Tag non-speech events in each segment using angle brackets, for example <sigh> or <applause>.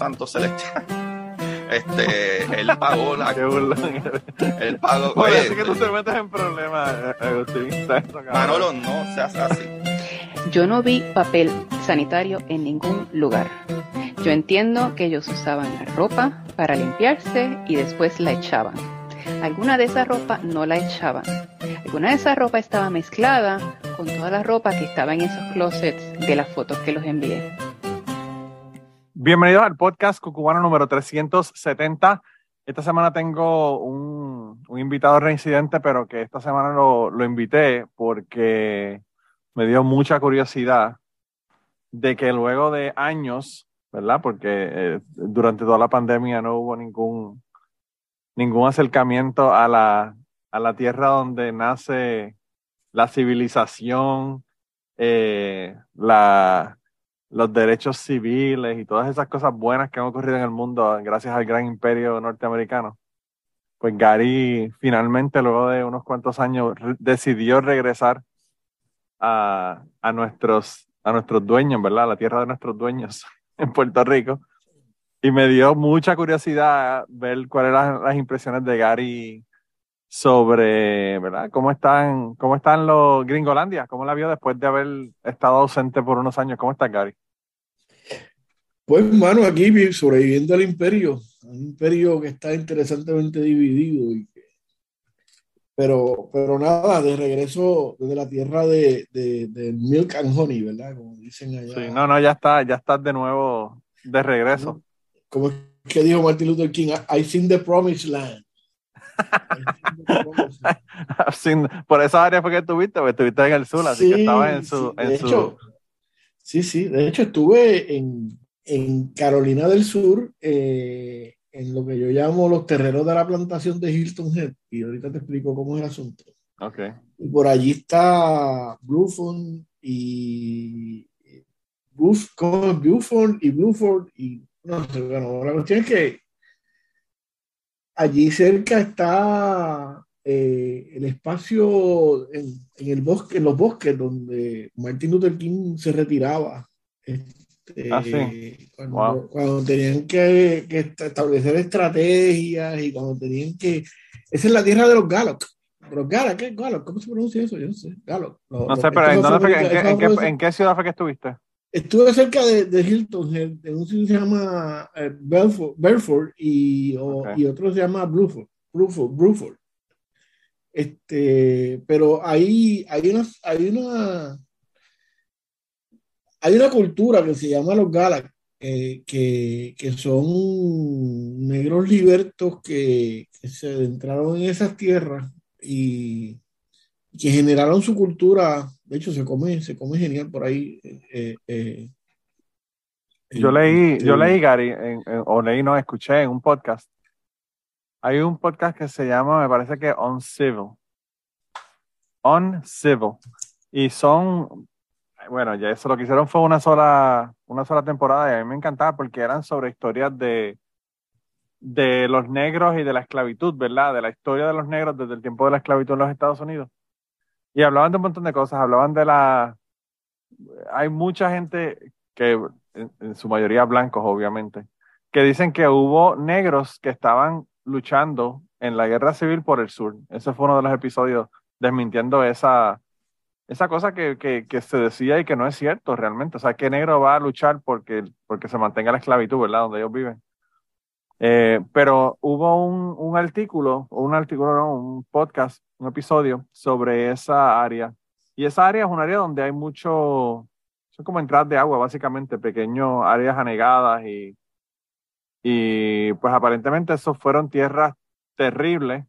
Santo Celestial. <laughs> Este, él pagó la. él pagó. Oye, que tú te metes en problemas, Agustín. Manolo, no seas así. Yo no vi papel sanitario en ningún lugar. Yo entiendo que ellos usaban la ropa para limpiarse y después la echaban. Alguna de esa ropa no la echaban. Alguna de esa ropa estaba mezclada con toda la ropa que estaba en esos closets de las fotos que los envié. Bienvenidos al podcast Cucubano número 370. Esta semana tengo un, invitado reincidente, pero que esta semana lo, lo invité porque me dio mucha curiosidad de que luego de años, ¿verdad? Porque eh, durante toda la pandemia no hubo ningún, ningún acercamiento a la, a la tierra donde nace la civilización, eh, la, los derechos civiles y todas esas cosas buenas que han ocurrido en el mundo gracias al gran imperio norteamericano. Pues Gary finalmente, luego de unos cuantos años, decidió regresar a, a, nuestros, a nuestros dueños, ¿verdad? A la tierra de nuestros dueños <laughs> en Puerto Rico. Y me dio mucha curiosidad ver cuáles eran las impresiones de Gary sobre, ¿verdad? ¿Cómo están, cómo están los Gringolandia? ¿Cómo la vio después de haber estado ausente por unos años? ¿Cómo está Gary? Pues, hermano, aquí sobreviviendo al imperio, un imperio que está interesantemente dividido y pero, pero nada, de regreso desde la tierra de, de, Milk and Honey, ¿verdad? Como dicen allá. Sí, no, no, ya está, ya estás de nuevo de regreso. Como es que dijo Martin Luther King, I seen the promised land. <laughs> por esa área fue que estuviste, porque estuviste en el sur, así que estaba en su... Sí, en su... sí, sí, de hecho estuve en, en Carolina del Sur, eh, en lo que yo llamo los terrenos de la plantación de Hilton Head, y ahorita te explico cómo es el asunto. Okay. Y por allí está Blueford y Blueford y Blueford y no sé, bueno, la cuestión es que allí cerca está eh, el espacio en, en, el bosque, en los bosques donde Martin Luther King se retiraba. Este, ah, cuando, tenían que, establecer estrategias y cuando tenían que... Esa es la tierra de los Galos. Los Galos, ¿qué Galos? ¿Cómo se pronuncia eso? Yo no sé. Galos. no sé, pero ¿en, qué, en, qué, ciudad fue que estuviste? Estuve cerca de, de Hilton, en un sitio que se llama eh, Belford, y, y, otro se llama Bruford. Bruford, Bruford. Este, pero ahí hay una, hay una hay una cultura que se llama los Galas, que, que, son negros libertos que, se adentraron en esas tierras y que generaron su cultura. De hecho, se come, se come genial por ahí. Eh, eh, yo leí, yo leí, Gary, o leí, no, escuché en un podcast. Hay un podcast que se llama, me parece que On Civil. On Civil. Y son bueno, ya eso lo que hicieron fue una sola, una sola temporada y a mí me encantaba porque eran sobre historias de, de los negros y de la esclavitud, ¿verdad? De la historia de los negros desde el tiempo de la esclavitud en los Estados Unidos. Y hablaban de un montón de cosas, hablaban de la... Hay mucha gente que, en, su mayoría blancos, obviamente, que dicen que hubo negros que estaban luchando en la guerra civil por el sur. Ese fue uno de los episodios desmintiendo esa, esa cosa que, que, se decía y que no es cierto realmente. O sea, que negro va a luchar porque, porque se mantenga la esclavitud, ¿verdad? Donde ellos viven. Eh, pero hubo un, un artículo, un artículo, no, un podcast, un episodio sobre esa área. Y esa área es un área donde hay mucho, son como entradas de agua, básicamente, pequeñas áreas anegadas y, y pues aparentemente esos fueron tierras terribles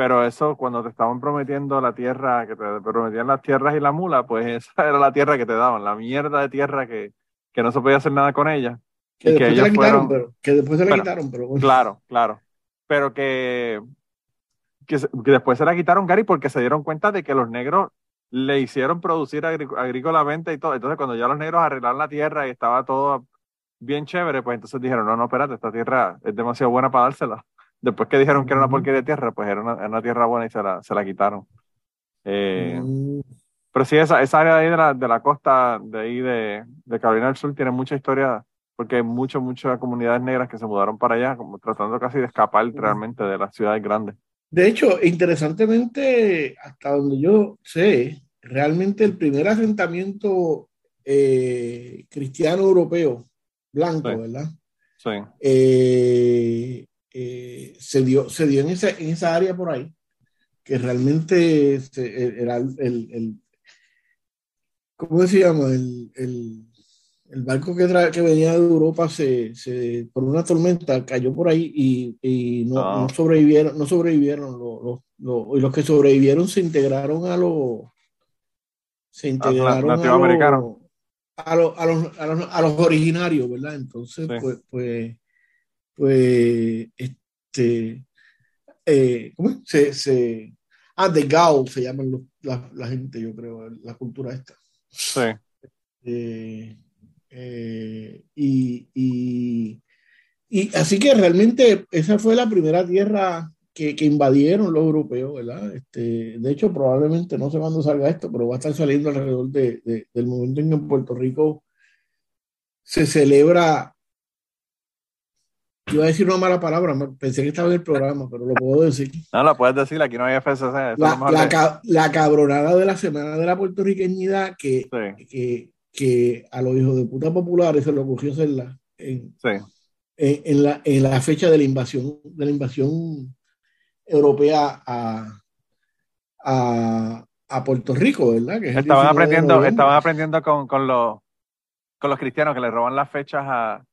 pero eso, cuando te estaban prometiendo la tierra, que te prometían las tierras y la mula, pues <laughs> esa era la tierra que te daban, la mierda de tierra que, que no se podía hacer nada con ella. Que, después, se la quitaron, pero, que después se la quitaron, pero Claro, claro. Pero que, que, después se la quitaron, Gary, porque se dieron cuenta de que los negros le hicieron producir agrícolamente y todo. Entonces, cuando ya los negros arreglaron la tierra y estaba todo bien chévere, pues entonces dijeron, no, no, espérate, esta tierra es demasiado buena para dársela <laughs> después que dijeron que era una porquería de tierra, pues era una, tierra buena y se la, se la quitaron. Eh, mm. pero sí, esa, esa área de ahí de la, de la costa de ahí de, de Carolina del Sur tiene mucha historia porque hay muchas, muchas comunidades negras que se mudaron para allá, como tratando casi de escapar realmente de las ciudades grandes. De hecho, interesantemente, hasta donde yo sé, realmente el primer asentamiento eh, cristiano europeo, blanco, ¿verdad? Sí. Eh, eh, se, dio, se dio en esa, en esa área por ahí, que realmente era el, el, ¿cómo se llama? el, el barco que, que venía de Europa se, se, por una tormenta cayó por ahí y, y no, no, ah. sobrevivieron, no sobrevivieron los, los, y los que sobrevivieron se integraron a los se integraron a, los, a, los, a, los, a, los, a los originarios, ¿verdad? Entonces, pues, pues, pues, este, eh, ¿cómo Se, se, ah, de Gao se llaman la, la, gente, yo creo, la cultura esta. Sí. Eh, eh, y, y, y, así que realmente esa fue la primera tierra que, que, invadieron los europeos, ¿verdad? Este, de hecho, probablemente no sé cuándo salga esto, pero va a estar saliendo alrededor de, de, del momento en que en Puerto Rico se celebra. Iba a decir una mala palabra, pensé que estaba en el programa, pero lo puedo decir. No, lo puedes decir, aquí no hay FCC. La, la, la, cabronada de la Semana de la Puertorriqueñidad que, que, que a los hijos de puta populares se le ocurrió hacerla en, en, la, en la fecha de la invasión, de la invasión europea a, a, a Puerto Rico, ¿verdad? Que estaban aprendiendo, estaban aprendiendo con, con, los, con los cristianos que le roban las fechas a,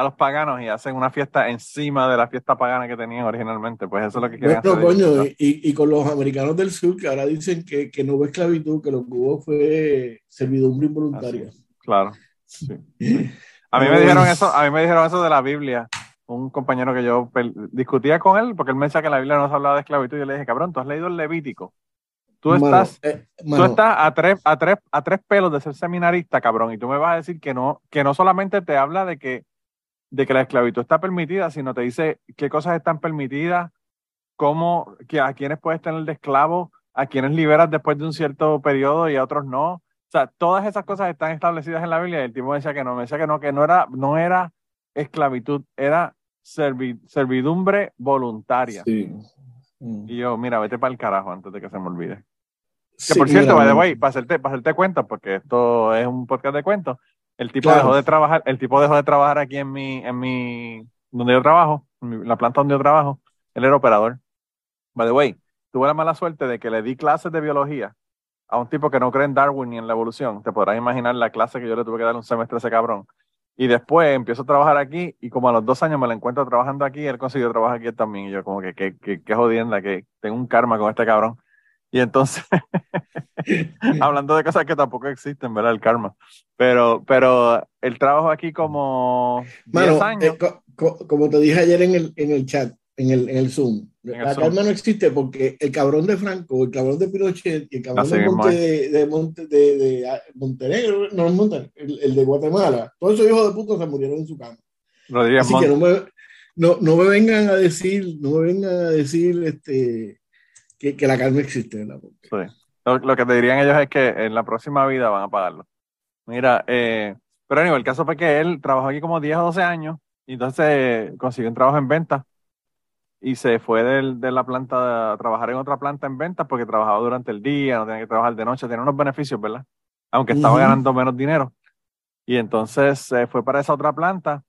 a los paganos y hacen una fiesta encima de la fiesta pagana que tenían originalmente. Pues eso es lo que quieren hacer. Coño, y, y, con los americanos del sur que ahora dicen que, que no hubo esclavitud, que lo que hubo fue servidumbre involuntaria. claro. <laughs> A mí me dijeron eso, a mí me dijeron eso de la Biblia. Un compañero que yo discutía con él, porque él me decía que la Biblia no se hablaba de esclavitud, y yo le dije, cabrón, tú has leído el Levítico. Tú estás, eh, tú estás a, tres, a, tres, a tres pelos de ser seminarista, cabrón, y tú me vas a decir que no, que no solamente te habla de que de que la esclavitud está permitida, sino te dice qué cosas están permitidas, cómo, que a quiénes puedes tener de esclavo, a quienes liberas después de un cierto periodo y a otros no. O sea, todas esas cosas están establecidas en la Biblia y el tipo decía que no, me decía que no, que no era, no era esclavitud, era servidumbre voluntaria. Sí. Y yo, mira, vete para el carajo antes de que se me olvide. Que por cierto, by the way, para hacerte, para hacerte cuenta, porque esto es un podcast de cuentos, el tipo dejó de trabajar, el tipo dejó de trabajar aquí en mi, en mi, donde yo trabajo, en la planta donde yo trabajo. Él era operador. By the way, tuve la mala suerte de que le di clases de biología a un tipo que no cree en Darwin ni en la evolución. Te podrás imaginar la clase que yo le tuve que dar un semestre a ese cabrón. Y después empiezo a trabajar aquí y como a los dos años me lo encuentro trabajando aquí, él consiguió trabajar aquí también. Y yo como que, qué que, que jodienda, que tengo un karma con este cabrón. Y entonces, <laughs> hablando de cosas que tampoco existen, ¿verdad? El karma. Pero, pero el trabajo aquí como 10 años. Eh, como te dije ayer en el, en el chat, en el, en el Zoom, la karma no existe porque el cabrón de Franco, el cabrón de Pinochet y el cabrón de, Monte, de, Monte, de, de, ah, Montenegro, no Montenegro, el, el, de Guatemala, todos esos hijos de puta se murieron en su cama. Así que no me, no, no me vengan a decir, no me vengan a decir este que, que la calma existe. Sí. Lo, que te dirían ellos es que en la próxima vida van a pagarlo. Mira, eh, pero anyway, el caso fue que él trabajó aquí como 10 o 12 años y entonces consiguió un trabajo en venta y se fue de la planta a trabajar en otra planta en venta porque trabajaba durante el día, no tenía que trabajar de noche, tenía unos beneficios, ¿verdad? Aunque estaba ganando menos dinero. Y entonces se fue para esa otra planta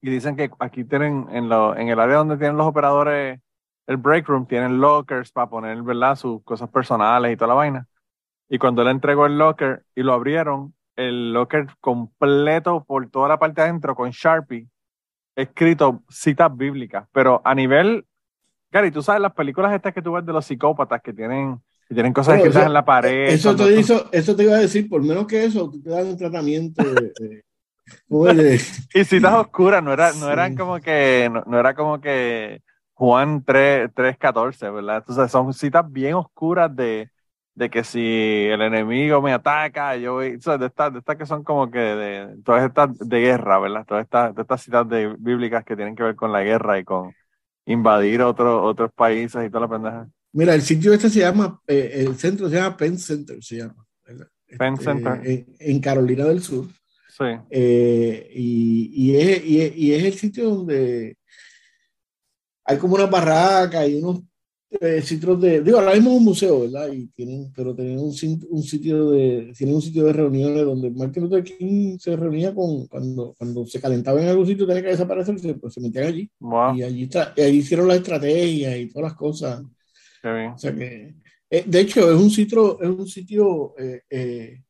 y dicen que aquí tienen, en, lo, en el área donde tienen los operadores el break room, tienen lockers para poner, ¿verdad? Sus cosas personales y toda la vaina. Y cuando le entregó el locker y lo abrieron, el locker completo por toda la parte adentro con Sharpie, escrito citas bíblicas, pero a nivel, Gary, tú sabes las películas estas que tú ves de los psicópatas que tienen, que tienen cosas escritas en la pared. Eso te, hizo, eso te iba a decir, por menos que eso, te dan un tratamiento de, <laughs> y citas oscuras, no, era, no eran como que, no era como que Juan 3.14, ¿verdad? Entonces son citas bien oscuras de, de que si el enemigo me ataca, yo voy, o de estas de que son como que de, todas estas de guerra, ¿verdad? Todas estas, de estas citas de, bíblicas que tienen que ver con la guerra y con invadir otro, otros países y toda la pendeja. Mira, el sitio este se llama, eh, el centro se llama Penn Center, se llama. Penn este, Center. En, Carolina del Sur. Sí. Eh, y, y, es, y, es, el sitio donde hay como una barraca y unos eh, sitios de, digo, ahora mismo es un museo, ¿verdad? Y tienen, pero tienen un, un, sitio de, tienen un sitio de reuniones donde Martin Luther King se reunía con, cuando, cuando se calentaba en algún sitio tenía que desaparecer, se, pues, se metían allí. Y allí está, y ahí hicieron las estrategias y todas las cosas. O sea que, eh, de hecho, es un sitio, es un sitio eh,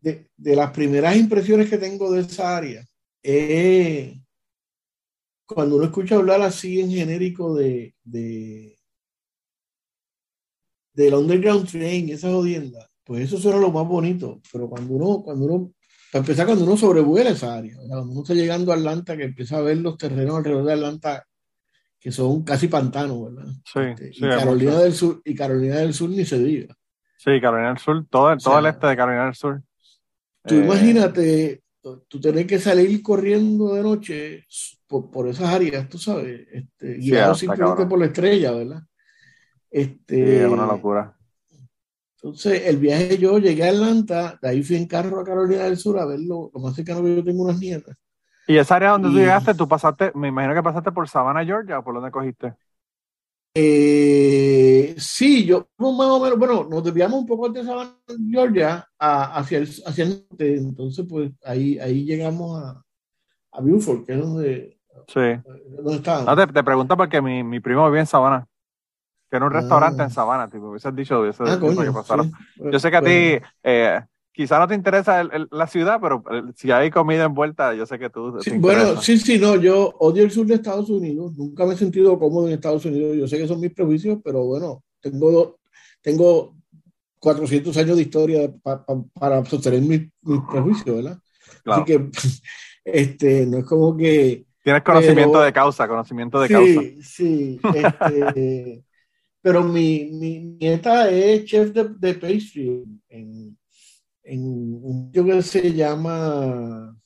de, de, las primeras impresiones que tengo de esa área. Eh, cuando uno escucha hablar así en genérico de, de del underground train, esa jodienda, pues eso suena lo más bonito. Pero cuando uno, cuando uno, para empezar, cuando uno sobrevuela esa área, cuando uno está llegando a Atlanta, que empieza a ver los terrenos alrededor de Atlanta que son casi pantanos, ¿verdad? Sí, este, y Carolina del Sur, y Carolina del Sur ni se diga. Sí, Carolina del Sur, todo, todo el este de Carolina del Sur. Tú eh, imagínate tú tenés que salir corriendo de noche por, por esas áreas, tú sabes, este, guiado simplemente por la estrella, ¿verdad? Este, sí, es una locura. Entonces, el viaje yo llegué a Atlanta, de ahí fui en carro a Carolina del Sur a verlo, lo más cercano que yo tengo unas nietas. ¿Y esa área donde tú llegaste, tú pasaste, me imagino que pasaste por Savannah, Georgia, o por dónde cogiste? Eh, sí, yo más o menos, bueno, nos desviamos un poco de Savannah, Georgia, hacia, el, hacia el norte, entonces pues ahí, ahí llegamos a, a Beaufort, que es donde, sí. donde estábamos. No, te, te pregunto porque mi, mi primo vivía en Savannah, que era un restaurante en ah. Savannah, tipo, hubieses dicho, hubiese ah, que pasaron. Yo sé que a ti, eh, quizá no te interesa la ciudad, pero eh, si hay comida envuelta, yo sé que tú. bueno, sí, sí, no, yo odio el sur de Estados Unidos, nunca me he sentido cómodo en Estados Unidos, yo sé que son mis prejuicios, pero bueno, tengo, tengo 400 años de historia para sostener mis, prejuicios, ¿verdad? Así que, <laughs> este, no es como que... Tienes conocimiento de causa, conocimiento de causa. Sí, sí. Este, <laughs> pero mi, mi, nieta es chef de, de pastry en, en un sitio que se llama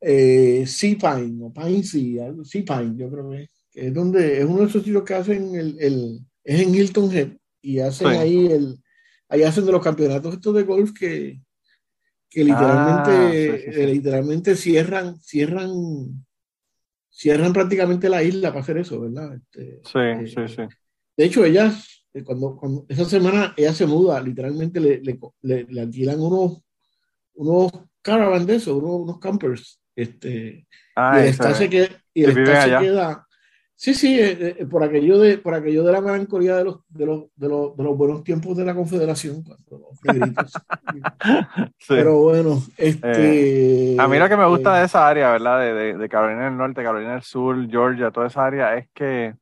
eh, Sea Pine o Pine Sea, sea Pine, yo creo que es, donde es uno de esos sitios que hacen el, el es en Hilton Head y hacen ahí el ahí hacen de los campeonatos estos de golf que, que literalmente ah, literalmente cierran cierran cierran prácticamente la isla para hacer eso, ¿verdad? Este, sí, eh, sí, sí. De hecho, ellas eh, cuando, cuando, esa semana ella se muda, literalmente le, le, le, alquilan unos, unos caravans de esos, unos, unos campers. Este, ah, y el se, queda, y el se queda. Sí, sí, eh, eh, por, aquello de, por aquello de la melancolía de los, de, los, de, los, de los buenos tiempos de la Confederación. <laughs> Pero bueno, este. a mí lo que me gusta de esa área, ¿verdad? De, de, de Carolina del Norte, Carolina del Sur, Georgia, toda esa área, es que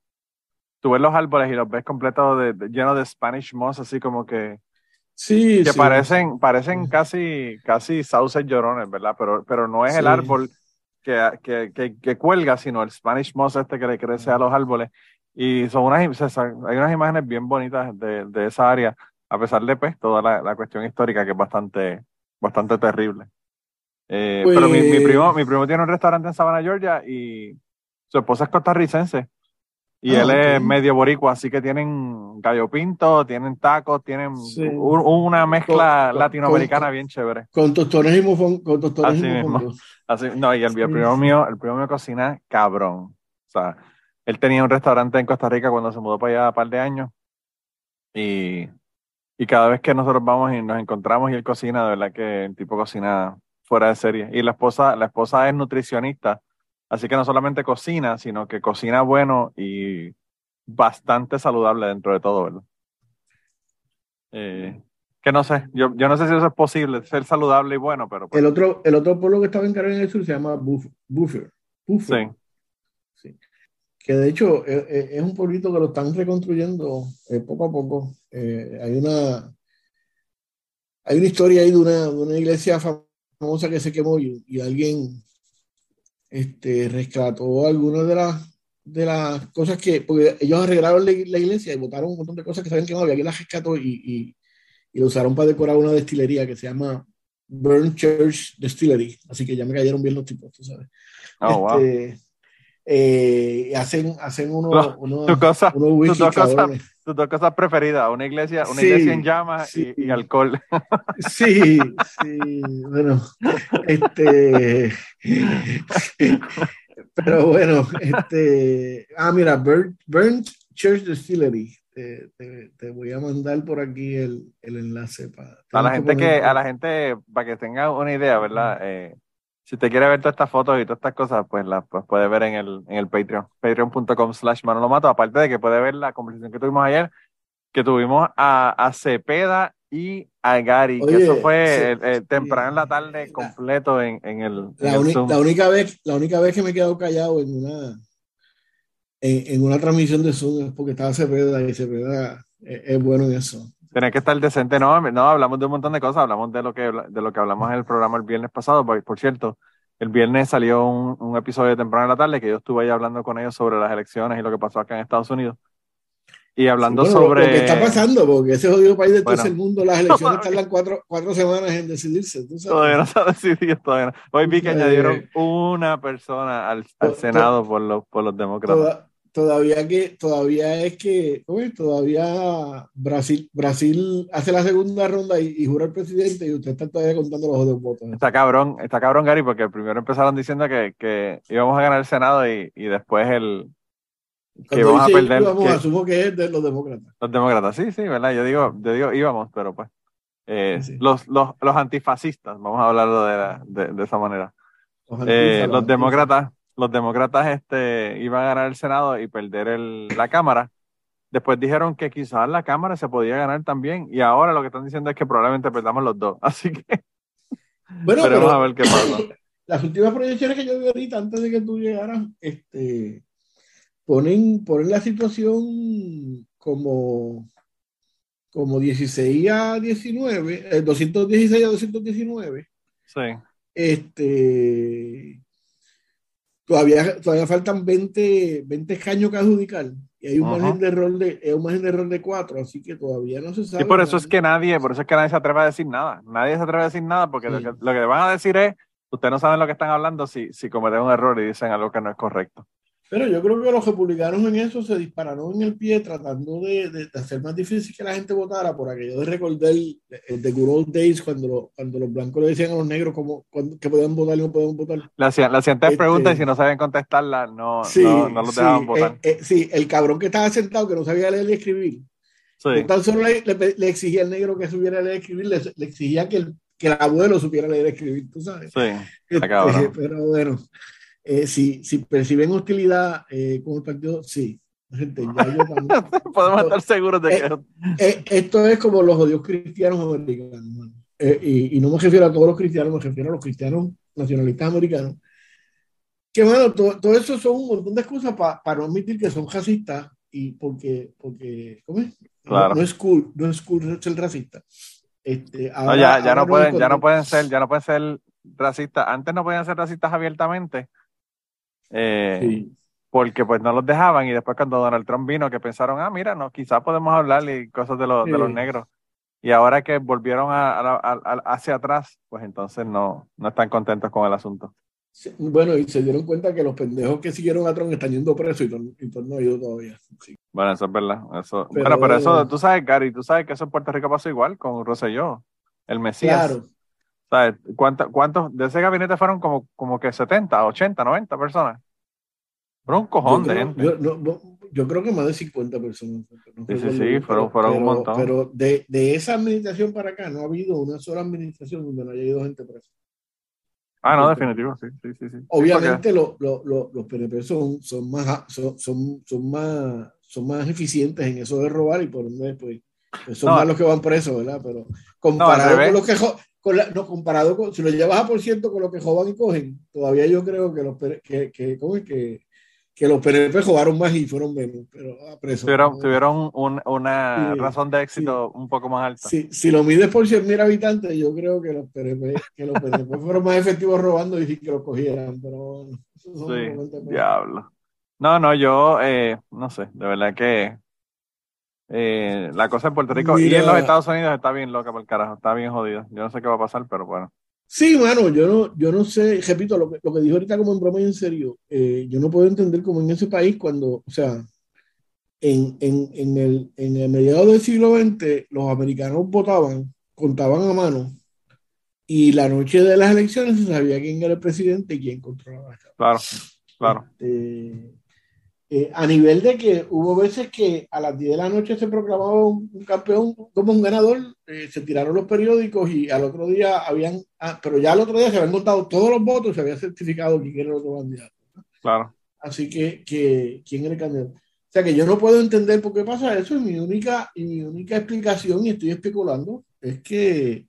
tú ves los árboles y los ves completos de, llenos de Spanish moss, así como que. Sí, que parecen, parecen casi, casi sauces llorones, ¿verdad? Pero, pero no es el árbol que, que, que, cuelga, sino el Spanish moss este que le crece a los árboles. Y son unas, hay unas imágenes bien bonitas de, de esa área, a pesar de pues, toda la, la, cuestión histórica que es bastante, bastante terrible. Eh, pero mi, mi, primo, pues mi primo tiene un restaurante en Savannah, Georgia, y su esposa es costarricense. Y ah, él es medio boricua, así que tienen gallo pinto, tienen tacos, tienen una mezcla latinoamericana bien chévere. Con tostones y mofón, con tostones así mismo. Así, no, y el, primo mío, el primo mío cocina cabrón. O sea, él tenía un restaurante en Costa Rica cuando se mudó para allá a par de años. Y, y cada vez que nosotros vamos y nos encontramos y él cocina, de verdad que el tipo cocina fuera de serie. Y la esposa, la esposa es nutricionista Así que no solamente cocina, sino que cocina bueno y bastante saludable dentro de todo, ¿verdad? Eh, que no sé, yo, yo no sé si eso es posible, ser saludable y bueno, pero... Pues el, otro, el otro pueblo que estaba en Carolina del Sur se llama Buffer. Buffer. Sí. Que de hecho es, e, es, un pueblito que lo están reconstruyendo eh, poco a poco. Eh, hay una hay una historia ahí de una, de una iglesia famosa que se quemó y, y alguien este, rescató algunas de las, de las cosas que, porque ellos arreglaron la, iglesia y botaron un montón de cosas que saben que no había, que las rescató y, y, y, lo usaron para decorar una destilería que se llama Burn Church Distillery, así que ya me cayeron bien los tipos, tú sabes. Oh, este, eh, hacen, hacen unos, unos, tu cosa, unos whisky tus dos cosas preferidas, una iglesia, una iglesia en llamas y, alcohol. Sí, sí, bueno, este, pero bueno, este, ah, mira, Burnt, Church Distillery, te, te, voy a mandar por aquí el, el enlace para... A la gente que, a la gente, para que tenga una idea, ¿verdad? Eh, si te quiere ver todas estas fotos y todas estas cosas, pues las pues puede ver en el, en el Patreon, patreon.com slash Manolo Mato, aparte de que puede ver la conversación que tuvimos ayer, que tuvimos a, a Cepeda y a Gary, que eso fue temprano en la tarde completo en, en el, la, la, única vez, la única vez que me he quedado callado en una en, en una transmisión de Zoom es porque estaba Cepeda y Cepeda es, es bueno en eso. Tiene que estar decente, no, no, hablamos de un montón de cosas, hablamos de lo que, de lo que hablamos en el programa el viernes pasado, por, cierto, el viernes salió un, un, episodio temprano en la tarde que yo estuve ahí hablando con ellos sobre las elecciones y lo que pasó acá en Estados Unidos. Y hablando sobre... Lo que está pasando, porque ese jodido país de todo el mundo, las elecciones <laughs> tardan cuatro, cuatro semanas en decidirse. Todavía no se ha decidido, todavía no. Hoy vi que añadieron una persona al, al Senado por los, por los demócratas todavía que todavía es que todavía Brasil Brasil hace la segunda ronda y, jura el presidente y usted está todavía contando los otros votos. Está cabrón, está cabrón Gary porque primero empezaron diciendo que, que íbamos a ganar el Senado y, y después el que íbamos a perder. Íbamos, asumo que es de los demócratas. Los demócratas, sí, sí, verdad. Yo digo, yo digo íbamos, pero pues eh, Los, los, los antifascistas, vamos a hablarlo de, de, de esa manera. Los, eh, los demócratas los demócratas este, iban a ganar el Senado y perder el, la Cámara. Después dijeron que quizás la Cámara se podía ganar también y ahora lo que están diciendo es que probablemente perdamos los dos. <laughs> Así que bueno, a ver qué pasa. <coughs> Las últimas proyecciones que yo vi ahorita antes de que tú llegaras, este, ponen, ponen la situación como, como 16 a 19, 216 eh, a 219. Sí. Este, todavía, todavía faltan 20, 20 escaños que adjudicar y hay un, margen de error de, un margen de error de 4, así que todavía no se sabe. Y por eso es que nadie, por eso es que nadie se atreve a decir nada. Nadie se atreve a decir nada porque lo, que, lo que van a decir es, ustedes no saben lo que están hablando si, si cometen un error y dicen algo que no es correcto. Pero yo creo que los republicanos en eso se dispararon en el pie tratando de, de, hacer más difícil que la gente votara por aquello de recordar el, de Good Old Days cuando, cuando los blancos le decían a los negros cómo, que podían votar y no podían votar. Le hacían, le este, preguntas y si no sabían contestarla no, no, no, los dejaban votar. Eh, eh, sí, el cabrón que estaba sentado que no sabía leer y escribir. Sí. tan solo le, le, exigía al negro que supiera leer y escribir, le, exigía que el, que el abuelo supiera leer y escribir, tú sabes. Sí, este, pero bueno. Eh, si, si, perciben hostilidad eh, con el partido, sí. Gente, <laughs> Podemos estar seguros de eh, que. esto es como los odios cristianos americanos. Y, y, no me refiero a todos los cristianos, me refiero a los cristianos nacionalistas americanos. Que bueno, todo, eso son un montón de excusas para no admitir que son racistas y porque, porque ¿cómo es? Claro. No, es cool, no es cool ser racista. Este, ya, ya no pueden, ya no pueden ser, ya no pueden ser racistas. Antes no podían ser racistas abiertamente eh, porque pues no los dejaban y después cuando Donald Trump vino que pensaron, ah, mira, no, quizás podemos hablar y cosas de, los de los negros. Y ahora que volvieron a, hacia atrás, pues entonces no, no están contentos con el asunto. bueno, y se dieron cuenta que los pendejos que siguieron a Trump están yendo presos y, y no ha ido todavía. Bueno, eso es verdad. Eso, bueno, pero eso, tú sabes, Gary, tú sabes que eso en Puerto Rico pasó igual con Rosselló, el Mesías. Claro. ¿Sabes? ¿Cuántos de ese gabinete fueron como, como que 70, 80, 90 personas? Fueron un cojón de gente. Yo, creo que más de 50 personas. sí, sí, sí, fueron, fueron un montón. Pero de, de, esa administración para acá no ha habido una sola administración donde no haya ido gente presa. Ah, no, definitivo, sí, sí, sí. Obviamente lo, lo, los PNP son, son, más, son, son, más, son más eficientes en eso de robar y por ende, pues son más los que van presos, ¿verdad? Pero comparado con los que no, comparado con, si lo llevas a por ciento con lo que jodan y cogen, todavía yo creo que los, que, que, ¿cómo es? que, que los PNP jugaron más y fueron menos, pero a preso. Tuvieron, tuvieron un, una razón de éxito un poco más alta. Sí, si lo mides por 100 mil habitantes, yo creo que los PNP, que los PNP <laughs> fueron más efectivos robando y que los cogieran, pero sí, diablo. No, no, yo, eh, no sé, de verdad que eh, la cosa en Puerto Rico y en los Estados Unidos está bien loca por el carajo, está bien jodido. Yo no sé qué va a pasar, pero bueno. Sí, bueno, yo no, yo no sé, repito, lo que, lo que dijo ahorita como en broma y en serio, eh, yo no puedo entender cómo en ese país cuando, o sea, en, en, en, el, en el mediado del siglo XX, los americanos votaban, contaban a mano, y la noche de las elecciones se sabía quién era el presidente y quién controlaba. Claro, claro. Este, eh, a nivel de que hubo veces que a las 10 de la noche se proclamaba un, campeón como un ganador, eh, se tiraron los periódicos y al otro día habían, ah, pero ya al otro día se habían contado todos los votos y se había certificado quién era el otro candidato. Claro. Así que, que, quién era el candidato. O sea que yo no puedo entender por qué pasa eso y mi única, y mi única explicación, y estoy especulando, es que,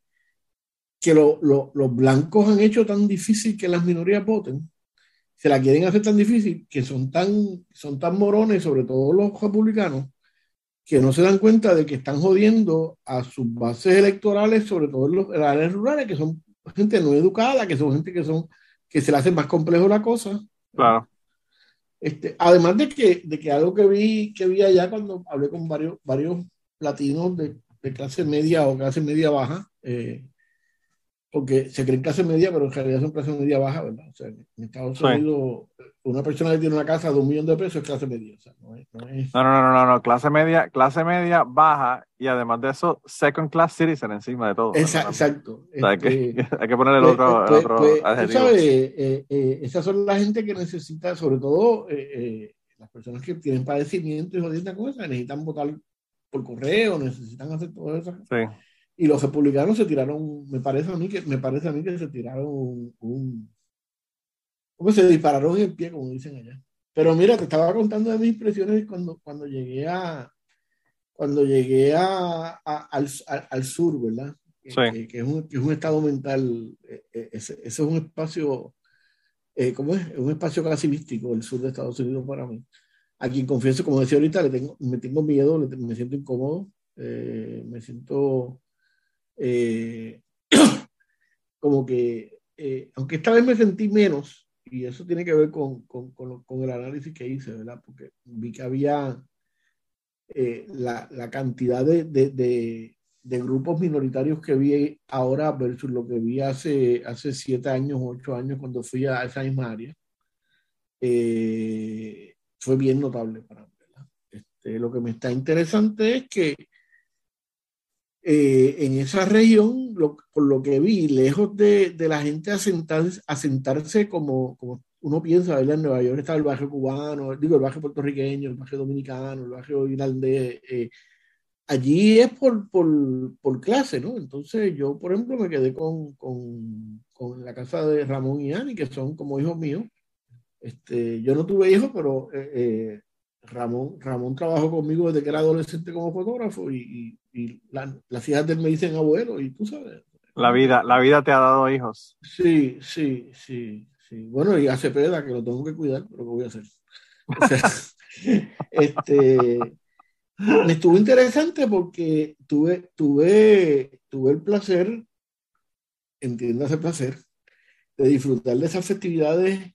que los blancos han hecho tan difícil que las minorías voten se la quieren hacer tan difícil, que son tan, son tan morones, sobre todo los republicanos, que no se dan cuenta de que están jodiendo a sus bases electorales, sobre todo en, los, áreas rurales, que son gente no educada, que son gente que son que se le hace más complejo la cosa. Claro. Este, además de que, de que algo que vi, que vi allá cuando hablé con varios, varios latinos de, de clase media o clase media baja, eh, porque se creen clase media, pero en realidad son clase media baja, ¿verdad? O sea, en Estados Unidos, una persona que tiene una casa de un millón de pesos es clase media. O sea, no, es, no, es... no, no, no, no, clase media, clase media baja y además de eso, second class citizen encima de todo. exacto. O sea, hay, que, este, <laughs> hay, que, poner el pues, otro, pues, otro pues, adjetivo. ¿sabes? Eh, eh, esas son la gente que necesita, sobre todo eh las personas que tienen padecimiento y jodidas cosas, necesitan votar por correo, necesitan hacer todo eso. Sí y los republicanos se tiraron, me parece a mí que, me parece a mí que se tiraron un, ¿cómo se dispararon en el pie, como dicen allá. Pero mira, te estaba contando de mis impresiones cuando, cuando llegué a, cuando llegué a, al, al, sur, ¿verdad? Sí. Que, es un, que, es un, estado mental, eh, eh, ese, ese, es un espacio, eh, ¿cómo es? Un espacio casi místico, el sur de Estados Unidos para mí. A quien confieso, como decía ahorita, le tengo, me tengo miedo, me siento incómodo, me siento eh, <clears throat> como que, eh, aunque esta vez me sentí menos, y eso tiene que ver con, con, con, el análisis que hice, ¿verdad? Porque vi que había eh, la, la, cantidad de, de, de, grupos minoritarios que vi ahora versus lo que vi hace, hace siete años, ocho años, cuando fui a esa misma área, fue bien notable para mí. Este, lo que me está interesante es que eh, en esa región, por lo que vi, lejos de, de la gente asentarse, asentarse como, como uno piensa, ¿verdad? En Nueva York está el barrio cubano, digo, el barrio puertorriqueño, el barrio dominicano, el barrio irlandés. Eh, allí es por, por, por, clase, ¿no? Entonces yo, por ejemplo, me quedé con, con, con, la casa de Ramón y Ani, que son como hijos míos. Este, yo no tuve hijos, pero eh, eh Ramón, Ramón trabajó conmigo desde que era adolescente como fotógrafo y, y, las hijas de él me dicen abuelo y tú sabes. La vida, la vida te ha dado hijos. Sí, sí, sí, sí. Bueno, y hace peda que lo tengo que cuidar, pero ¿qué voy a hacer? <laughs> este, me estuvo interesante porque tuve, tuve, tuve el placer, entiendas el placer, de disfrutar de esas festividades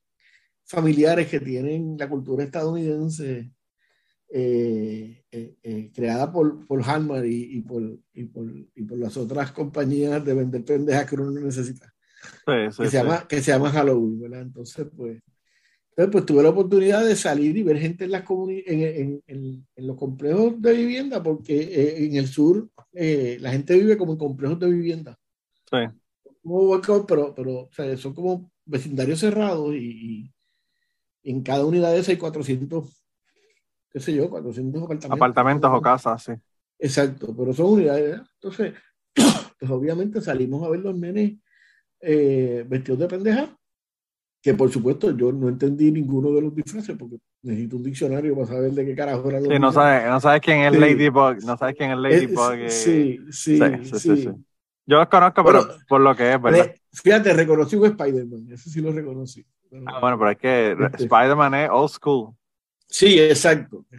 familiares que tienen la cultura estadounidense eh, eh, eh, creada por, por Hallmark y, y, por, y, por, y, por, las otras compañías de vender pendejas que uno no necesita. que, Se llama, que se llama Halloween, ¿verdad? Entonces, pues, entonces, pues tuve la oportunidad de salir y ver gente en, las en, en, en, los complejos de vivienda, porque en el sur la gente vive como en complejos de vivienda. Sí. pero, pero o sea, son como vecindarios cerrados y, y en cada unidad de esas hay 400 qué sé yo, 400 apartamentos. Apartamentos o casas, sí. Exacto, pero son unidades. Entonces, <clears throat> pues obviamente salimos a ver los nenes eh, vestidos de pendeja, que por supuesto yo no entendí ninguno de los disfraces porque necesito un diccionario para saber de qué carajo era lo Sí, no sabes, no sabes quién es Ladybug, no sabes quién es Ladybug. Eh, sí, sí, sí, sí, Yo los conozco, pero, por lo que es, ¿verdad? Fíjate, reconocí un Spider-Man, eso sí lo reconocí. ah, bueno, pero es que este Spider-Man es old school. Sí, exacto. <laughs>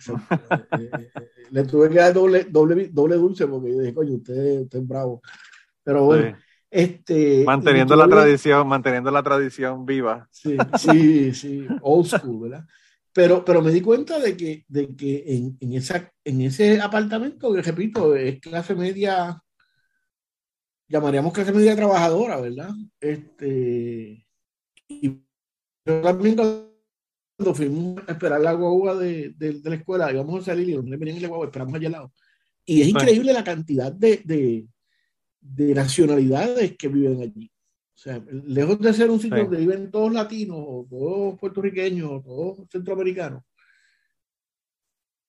Eh, eh, eh, le tuve que dar doble, doble, doble dulce porque yo dije, coño, usted, usted es bravo. Pero bueno, este. Manteniendo la tradición, manteniendo la tradición viva. Sí, sí, sí, old school, ¿verdad? Pero, pero me di cuenta de que, de que en, en, esa, en ese apartamento, que repito, es clase media, llamaríamos clase media trabajadora, ¿verdad? Este. Y también cuando fuimos a esperar la guagua de, de, la escuela, íbamos a salir y los niños venían en la guagua, esperamos allá al lado. Y es increíble la cantidad de, de, de, nacionalidades que viven allí. O sea, lejos de ser un sitio donde viven todos latinos, o todos puertorriqueños, o todos centroamericanos,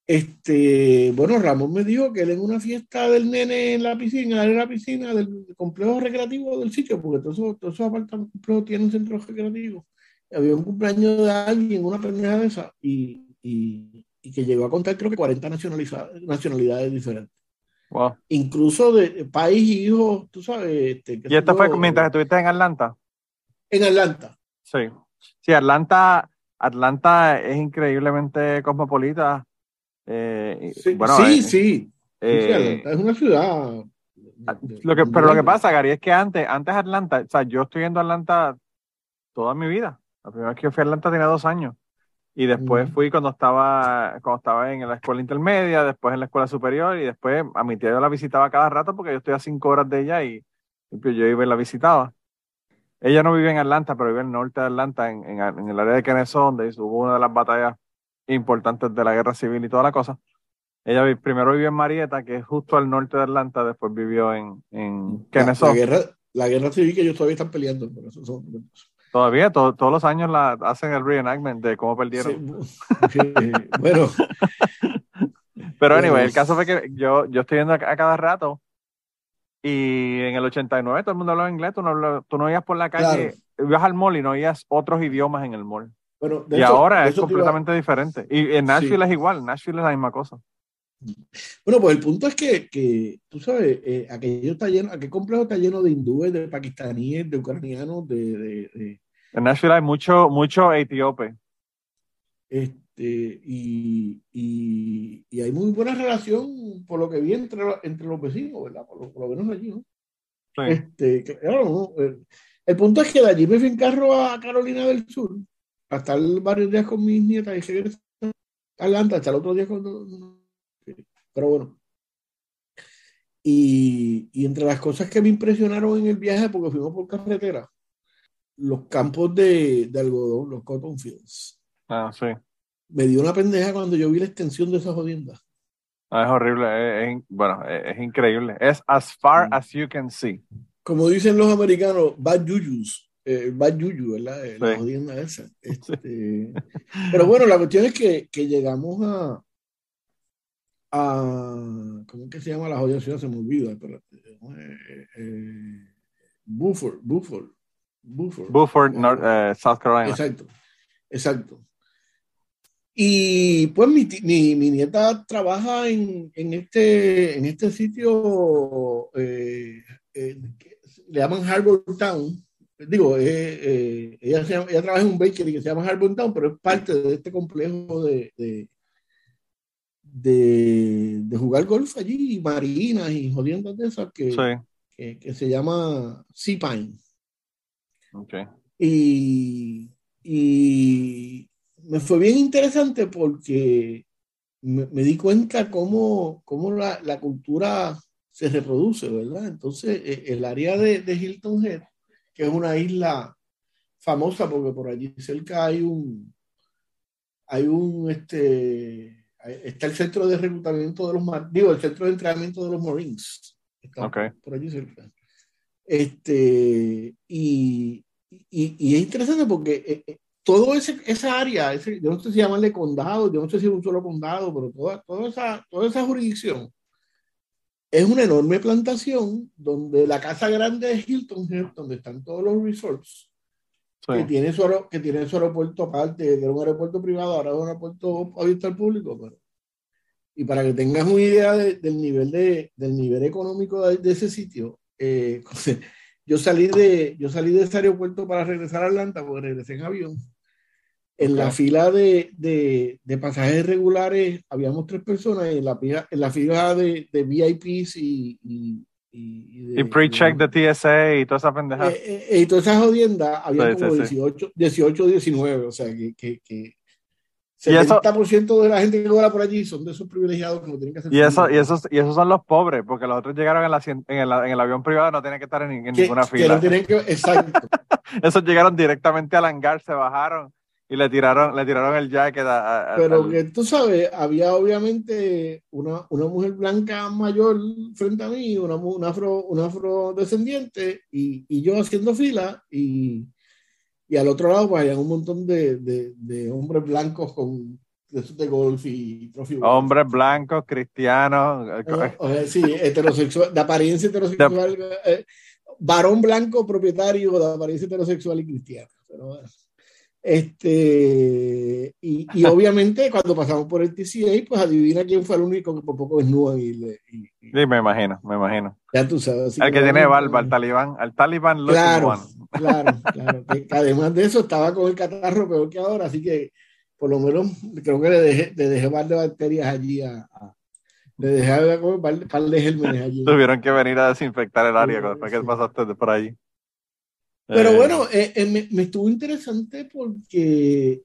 este, bueno, Ramón me dijo que él en una fiesta del nene en la piscina, en la piscina del complejo recreativo del sitio, porque todos esos, todos esos apartamentos tienen un centro recreativo. Había un cumpleaños de alguien, una pendeja de esa, y, y, y, que llegó a contar creo que 40 nacionalidades diferentes. Wow. Incluso de, país y hijos, tú sabes. Este, ¿Y esto fue mientras estuviste en Atlanta? En Atlanta. Sí. Sí, Atlanta, Atlanta es increíblemente cosmopolita eh, sí, sí, sí. Eh, es una ciudad. Lo que, pero lo que pasa, Gary, es que antes, antes Atlanta, o sea, yo estoy yendo a Atlanta toda mi vida. La primera vez que yo fui a Atlanta tenía dos años. Y después fui cuando estaba, cuando estaba en la escuela intermedia, después en la escuela superior, y después a mi tía yo la visitaba cada rato porque yo estoy a cinco horas de ella y, yo iba y la visitaba. Ella no vive en Atlanta, pero vive en el norte de Atlanta, en, en, en el área de Kennesaw, donde hubo una de las batallas importantes de la guerra civil y toda la cosa. Ella primero vivió en Marietta, que es justo al norte de Atlanta, después vivió en, en Kennesaw. La, guerra, la guerra civil que ellos todavía están peleando, por eso son... Todavía, todos los años la, hacen el reenactment de cómo perdieron. bueno. <laughs> Pero anyway, el caso fue que yo, yo estoy viendo a, cada rato y en el 89 todo el mundo hablaba inglés, tú no, tú no ibas por la calle, ibas al mall y no oías otros idiomas en el mall y ahora es completamente diferente. Y en Nashville es igual, Nashville es la misma cosa. Bueno, pues el punto es que, que tú sabes, eh, aquello está lleno, aquel complejo está lleno de hindúes, de pakistaníes, de ucranianos, de, de, En Nashville hay mucho, mucho etíope. Este, y, y, y, hay muy buena relación, por lo que vi, entre, entre los vecinos, ¿verdad? Por lo, menos allí, ¿no? Sí. Este, claro, el, el, punto es que de allí me fui en carro a Carolina del Sur hasta el varios días con mis nietas y seguir Atlanta hasta el otro día cuando pero bueno y, y, entre las cosas que me impresionaron en el viaje porque fuimos por carretera los campos de, de algodón los cotton fields ah sí me dio una pendeja cuando yo vi la extensión de esa jodienda ah, es horrible es, bueno es, increíble es as far as you can see como dicen los americanos bad yuyus eh, Bad Yuyu, ¿verdad? Eh, la jodienda esa. <laughs> Este, pero bueno, la cuestión es que, que llegamos a, a, ¿cómo es que se llama la jodida ciudad? Se me olvida, espérate. Eh, eh, Buford, Buford, Buford. Buford, eh, South Carolina. Exacto, exacto. Y pues mi, mi, mi nieta trabaja en, en, este, en este sitio, le llaman Harbor Town, digo, eh, eh, ella, ella, trabaja en un bakery que se llama Harbor Town, pero es parte de este complejo de, de, de, jugar golf allí, marinas y jodiendas de esas que, que, se llama Sea Pine. Okay. Y, y me fue bien interesante porque me, me di cuenta cómo, cómo la, la, cultura se reproduce, ¿verdad? Entonces, e, el área de, de Hilton Head que es una isla famosa porque por allí cerca hay un, hay un, este, está el centro de reclutamiento de los, digo, el centro de entrenamiento de los Marines. Está por allí cerca. Este, y, y, y es interesante porque eh, eh, todo ese, esa área, ese, yo no sé si llamarle condado, yo no sé si es un solo condado, pero toda, toda, esa, toda esa jurisdicción es una enorme plantación donde la casa grande de Hilton Head, donde están todos los resorts, que, tiene su, que tiene su aeropuerto aparte, que era un aeropuerto privado, ahora es un aeropuerto abierto al público. Pero, y para que tengas una idea del, nivel de, del nivel económico de, ese sitio, eh, <laughs> yo, salí de, yo salí de ese aeropuerto para regresar a Atlanta, porque regresé en avión. En la fila de, de, de, pasajes regulares habíamos tres personas y en la, en la fila de, de VIPs y... Y, y, pre-check de, TSA y toda esa pendeja. Eh, eh, eh, y toda esa jodienda había como 18, 18, 19, o sea que, que, que 70% de la gente que vuela por allí son de esos privilegiados que no tienen que hacer. Y, eso, y, esos, y esos son los pobres, porque los otros llegaron en, la, en, el, en el avión privado, no tienen que estar en, ninguna fila. Que no tienen que, exacto. <laughs> esos llegaron directamente al hangar, se bajaron Y le tiraron, le tiraron el jacket a, Pero que tú sabes, había obviamente una, una, mujer blanca mayor frente a mí, una, una, afro, una afrodescendiente, y, y yo haciendo fila, y, y al otro lado pues había un montón de, de, de hombres blancos con de, golf y trofeo. Hombres blancos, cristianos. Eh, sí, heterosexual, de apariencia heterosexual. Eh, varón blanco propietario de apariencia heterosexual y cristiana. Pero, este, y, y, <laughs> obviamente cuando pasamos por el TCA, pues adivina quién fue el único que por poco desnudo y, y, sí, me imagino, me imagino. Ya tú sabes. El que, tiene barba, el talibán, al talibán claro, claro, claro, que, además de eso estaba con el catarro peor que ahora, así que por lo menos creo que le dejé, le dejé par de bacterias allí a, le dejé un par, par de gérmenes allí. Tuvieron que venir a desinfectar el área después que pasaste por allí. Pero eh, bueno, eh, eh, me, estuvo interesante porque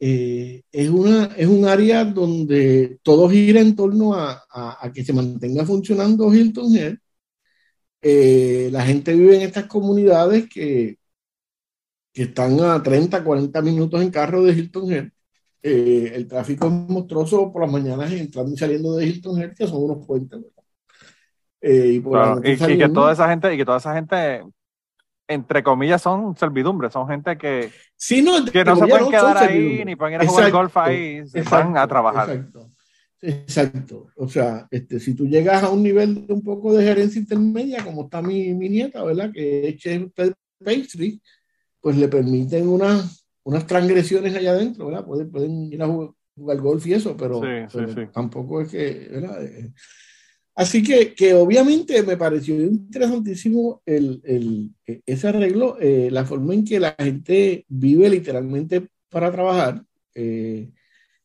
es, una, es un área donde todo gira en torno a, a, que se mantenga funcionando Hilton Head. la gente vive en estas comunidades que, que están a 30, 40 minutos en carro de Hilton Head. el tráfico es monstruoso por las mañanas entrando y saliendo de Hilton Head, que son unos puentes. y, que toda esa gente, y que toda esa gente entre comillas, son servidumbres, son gente que, sí, no, que no se pueden quedar ahí ni pueden ir a jugar golf ahí, se van a trabajar. Exacto. Exacto. O sea, este, si tú llegas a un nivel de un poco de gerencia intermedia, como está mi, mi nieta, ¿verdad? Que es chef pastry, pues le permiten unas, unas transgresiones allá adentro, ¿verdad? Pueden, pueden ir a jugar, golf y eso, pero, tampoco es que, ¿verdad? Eh, Así que, que, obviamente me pareció interesantísimo el, el, ese arreglo, eh, la forma en que la gente vive literalmente para trabajar. Eh,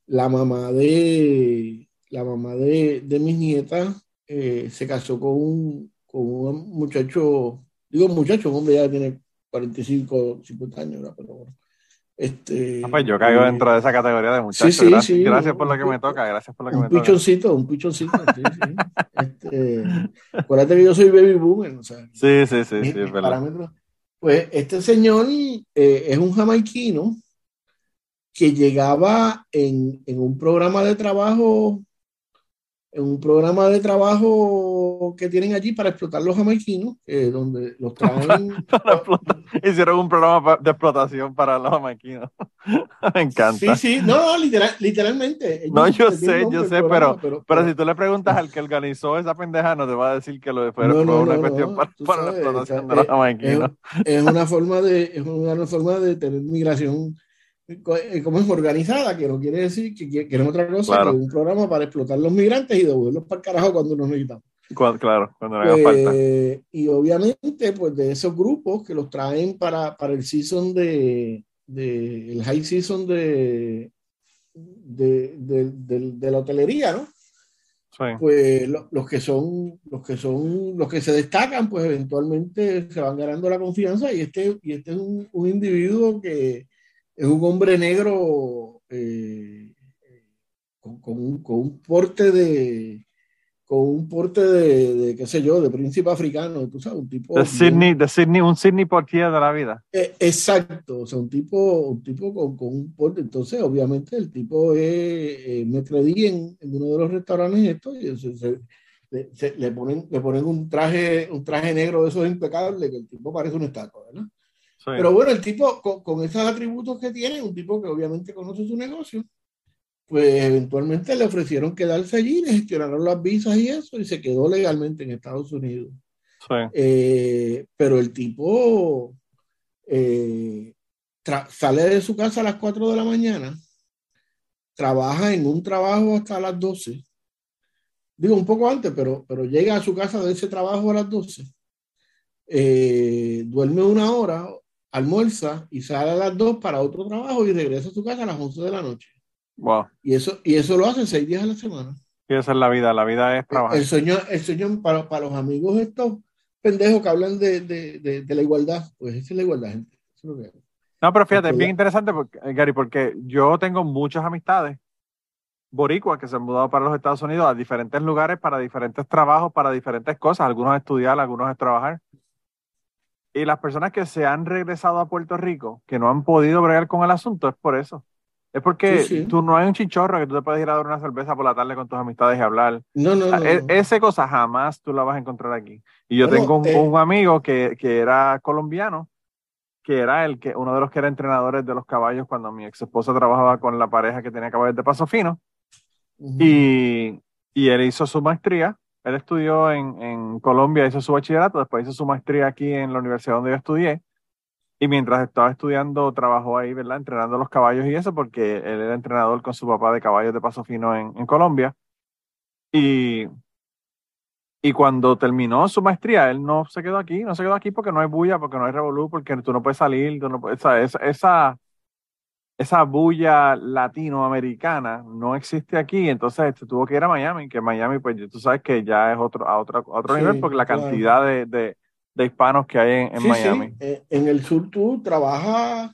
la mamá de la mamá de, de mis nietas eh, se casó con un, con un muchacho, digo muchacho, un hombre ya tiene 45, 50 años, pero bueno. Este, ah, pues yo caigo dentro de esa categoría de muchachos. Sí, sí, gracias, sí, gracias, por lo que me toca, gracias por lo que un me pichoncito, Un pichoncito, sí, sí. este, acuérdate que yo soy baby boomer, o sea. Sí, sí, sí, sí, es verdad. Pues este señor eh, es un jamaiquino que llegaba en, en un programa de trabajo en un programa de trabajo que tienen allí para explotar los jamaiquinos, eh, donde los traen. <laughs> Hicieron un programa de explotación para los jamaiquinos. <laughs> Me encanta. Sí, sí, no, literal, literalmente. No, yo sé, yo sé, pero, pero, si tú le preguntas al <laughs> que organizó esa pendeja, no te va a decir que lo fue una cuestión para, la explotación de los jamaiquinos. Es, una forma de, es una forma de tener migración eh, como es organizada, que no quiere decir que quieren otra cosa que un programa para explotar los migrantes y devolverlos para el carajo cuando nos necesitamos. Claro, cuando haga falta. Eh, y obviamente, pues de esos grupos que los traen para, para el season de, de, el high season de, de, de, de la hotelería, ¿no? Pues los que son, los que son, los que se destacan, pues eventualmente se van ganando la confianza y este, y este es un, un individuo que, es un hombre negro eh, con, un, con, un, porte de con un porte de, qué sé yo, de príncipe africano, tú sabes, un tipo... De Sydney, de Sydney un Sydney Portier de la vida. Eh, exacto, o sea, un tipo, un tipo con, con, un porte, entonces obviamente el tipo es, eh, me creí en, en, uno de los restaurantes estos y se, le, ponen, le ponen un traje, un traje negro de esos impecables que el tipo parece un estatua, ¿verdad? Pero bueno, el tipo, con, esos atributos que tiene, un tipo que obviamente conoce su negocio, pues eventualmente le ofrecieron quedarse allí, le gestionaron las visas y eso, y se quedó legalmente en Estados Unidos. Eh, pero el tipo eh, sale de su casa a las 4 de la mañana, trabaja en un trabajo hasta las 12. Digo, un poco antes, pero, pero llega a su casa de ese trabajo a las 12. Eh, duerme una hora almuerza y sale a las 2 para otro trabajo y regresa a su casa a las 11 de la noche. Wow. Y eso, y eso lo hace seis días a la semana. Y esa es la vida, la vida es trabajar. El sueño, el sueño para, para los amigos estos pendejos que hablan de, de, de, la igualdad, pues esa es la igualdad, gente. no, pero fíjate, es bien interesante, porque, Gary, porque yo tengo muchas amistades boricuas que se han mudado para los Estados Unidos a diferentes lugares para diferentes trabajos, para diferentes cosas, algunos estudiar, algunos trabajar. Y las personas que se han regresado a Puerto Rico, que no han podido bregar con el asunto, es por eso. Es porque tú no hay un chichorro que tú te puedes ir a dar una cerveza por la tarde con tus amistades y hablar. No, no, no. E, esa cosa jamás tú la vas a encontrar aquí. Y yo tengo eh, un, amigo que, que, era colombiano, que era el que, uno de los que era entrenadores de los caballos cuando mi ex esposa trabajaba con la pareja que tenía caballos de paso fino. y, y, él hizo su maestría. Él estudió en, en Colombia, hizo su bachillerato, después hizo su maestría aquí en la universidad donde yo estudié y mientras estaba estudiando, trabajó ahí, ¿verdad? Entrenando los caballos y eso, porque él era entrenador con su papá de caballos de paso fino en, en Colombia. Y, y cuando terminó su maestría, él no se quedó aquí, no se quedó aquí porque no hay bulla, porque no hay revolú, porque tú no puedes salir, tú no puedes, esa, esa, esa bulla latinoamericana no existe aquí, entonces se tuvo que ir a Miami, que Miami, pues tú sabes que ya es otro, a otro, otro nivel, porque la cantidad de, de de hispanos que hay en, Miami. Sí. Eh, en el sur tú trabajas,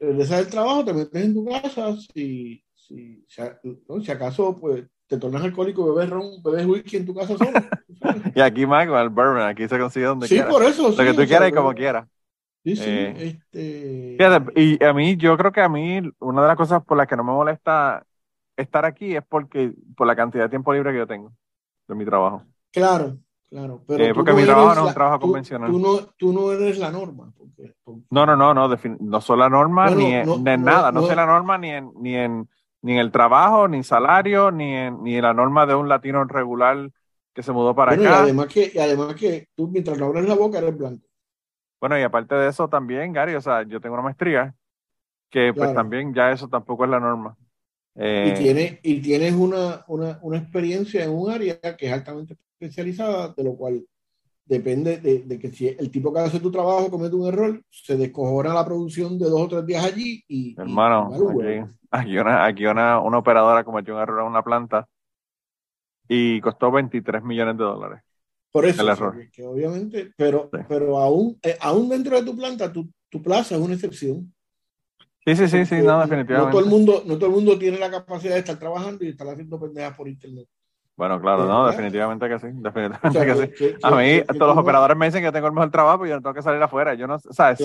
regresas del trabajo, te metes en tu casa, si, si, si, acaso pues te tornas alcohólico, bebes ron, bebes whisky en tu casa solo. <laughs> y aquí con el bourbon, aquí se consigue donde sí, por eso. Lo que tú quieras y como quieras. Sí, sí. Eh, este... y a mí, yo creo que a mí, una de las cosas por las que no me molesta estar aquí es porque por la cantidad de tiempo libre que yo tengo de mi trabajo. Claro, Claro, pero eh, porque mi trabajo no es un trabajo convencional. Tú no, tú no eres la norma. No, no, no, no, no soy la norma ni, en, nada, no, soy la norma ni en, ni en, ni en el trabajo, ni en salario, ni en, ni en la norma de un latino regular que se mudó para acá. Y además, que, y además que tú mientras no abres la boca eres blanco. Bueno, y aparte de eso también, Gary, o sea, yo tengo una maestría que pues también ya eso tampoco es la norma. y, eh, tienes, y tienes una, una, una experiencia en un área que es altamente especializada, de lo cual depende de, que si el tipo que hace tu trabajo comete un error, se descojona la producción de dos o tres días allí y... Hermano, aquí, una, aquí una, una, operadora cometió un error en una planta y costó 23 millones de dólares. Por eso, el error. Que, obviamente, pero, pero aún, eh, aún dentro de tu planta, tu, tu plaza es una excepción. Sí, sí, sí, sí, no, definitivamente. No todo, el mundo, no todo el mundo tiene la capacidad de estar trabajando y estar haciendo pendejas por internet. Bueno, claro, no, definitivamente que sí, definitivamente que, sí. a mí, todos los operadores me dicen que tengo el mejor trabajo y yo no tengo que salir afuera. Yo no, ¿sabes?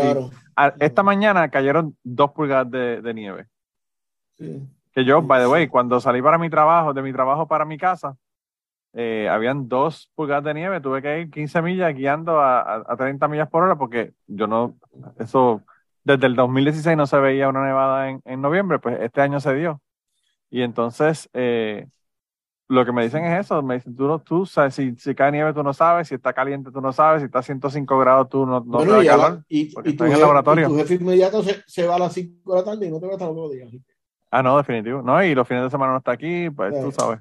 esta mañana cayeron dos pulgadas de, nieve. Que yo, by the way, cuando salí para mi trabajo, de mi trabajo para mi casa, eh, habían dos pulgadas de nieve, tuve que ir 15 millas guiando a, a, 30 millas por hora porque yo no, eso, desde el 2016 no se veía una nevada en, en noviembre, pues este año se dio. Y entonces, eh, lo que me dicen es eso, me dicen, tú, no, tú sabes, si, si, cae nieve tú no sabes, si está caliente tú no sabes, si está a 105 grados tú no, no bueno, te calor, y, y, tu, en el laboratorio. tu jefe inmediato se, se, va a las 5 de la tarde y no te va a estar los días. Ah, no, definitivo. No, y los fines de semana no está aquí, pues tú sabes.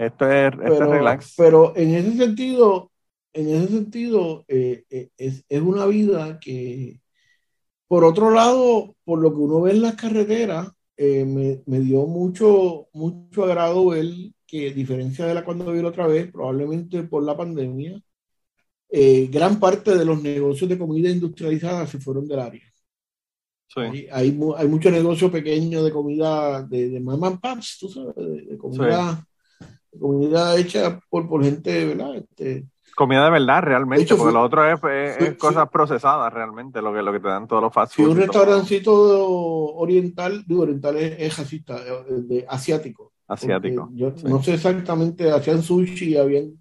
Esto es, esto es relax. Pero en ese sentido, en ese sentido, eh, eh, es, es una vida que, por otro lado, por lo que uno ve en las carreteras, eh, me, me, dio mucho, mucho agrado ver que, a diferencia de la cuando vi la otra vez, probablemente por la pandemia, eh, gran parte de los negocios de comida industrializada se fueron del área. Sí. Hay, hay, hay muchos negocios pequeños de comida de, de mama paps, tú sabes, de, comida, comida hecha por, por gente, ¿verdad? Este, comida de verdad realmente, porque lo otro es, cosas procesadas realmente, lo que, lo que te dan todos los fast food. un restaurancito oriental, digo oriental es, es de, asiático. Asiático. Yo no sé exactamente, hacían sushi, habían,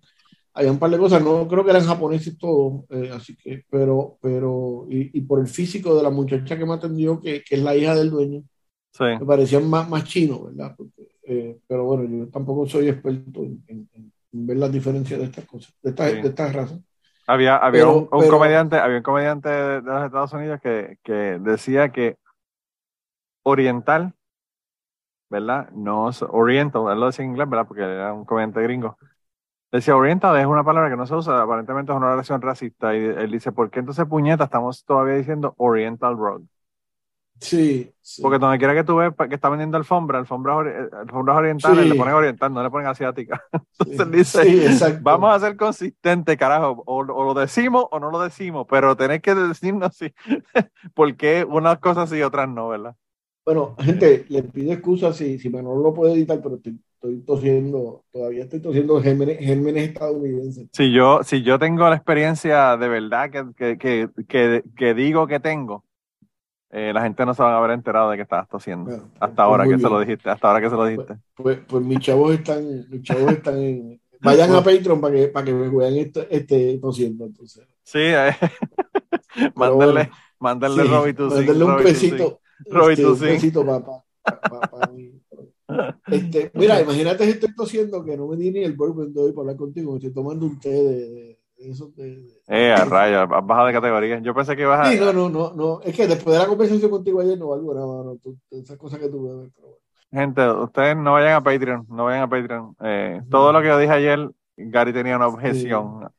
había un par de cosas, no creo que eran japoneses todos, eh, así que, pero, pero, y, por el físico de la muchacha que me atendió, que, que es la hija del dueño, me parecían más, más chinos, ¿verdad? Eh, pero bueno, yo tampoco soy experto en ver las diferencias de estas cosas, de estas, de estas razas. Había, había un, comediante, había un comediante de, los Estados Unidos que, que, decía que oriental, ¿verdad? No oriental, él lo decía en inglés, ¿verdad? Porque era un comediante gringo. Decía oriental es una palabra que no se usa, aparentemente es una relación racista. Y él dice, ¿por qué entonces puñeta estamos todavía diciendo oriental road? Sí, Porque donde quiera que tú ves que está vendiendo alfombra, alfombras, alfombras orientales, le ponen oriental, no le ponen asiática. <laughs> Entonces dice, vamos a ser consistentes, carajo, o, lo decimos o no lo decimos, pero tenés que decirnos si, <laughs> por qué unas cosas sí y otras no, ¿verdad? Bueno, gente, le pido excusas si, si Manolo lo puede editar, pero estoy, tosiendo, todavía estoy tosiendo gérmenes, estadounidenses. Si yo, si yo tengo la experiencia de verdad que, que, que, que digo que tengo, eh, la gente no se van a haber enterado de que estabas tosiendo. hasta pues ahora que se lo dijiste, hasta ahora que se lo dijiste. Pues, pues, pues mis chavos están, mis chavos están en, vayan a Patreon para que, para que me vean este, este tosiendo entonces. Sí, eh. <laughs> mándenle, mándenle sí, Mándenle un besito. Este, un besito mí. Este, mira, <laughs> imagínate si estoy tosiendo que no me di ni el bourbon de hoy para hablar contigo, me estoy tomando un té de eso eh, a raya, bajado de categoría. Yo pensé que ibas a. Sí, no, no, no, no. Es que después de la conversación contigo ayer no valgo nada, no, tú, esas cosas que tú ves. Gente, ustedes no vayan a Patreon, no vayan a Patreon. Eh, todo lo que yo dije ayer, Gary tenía una objeción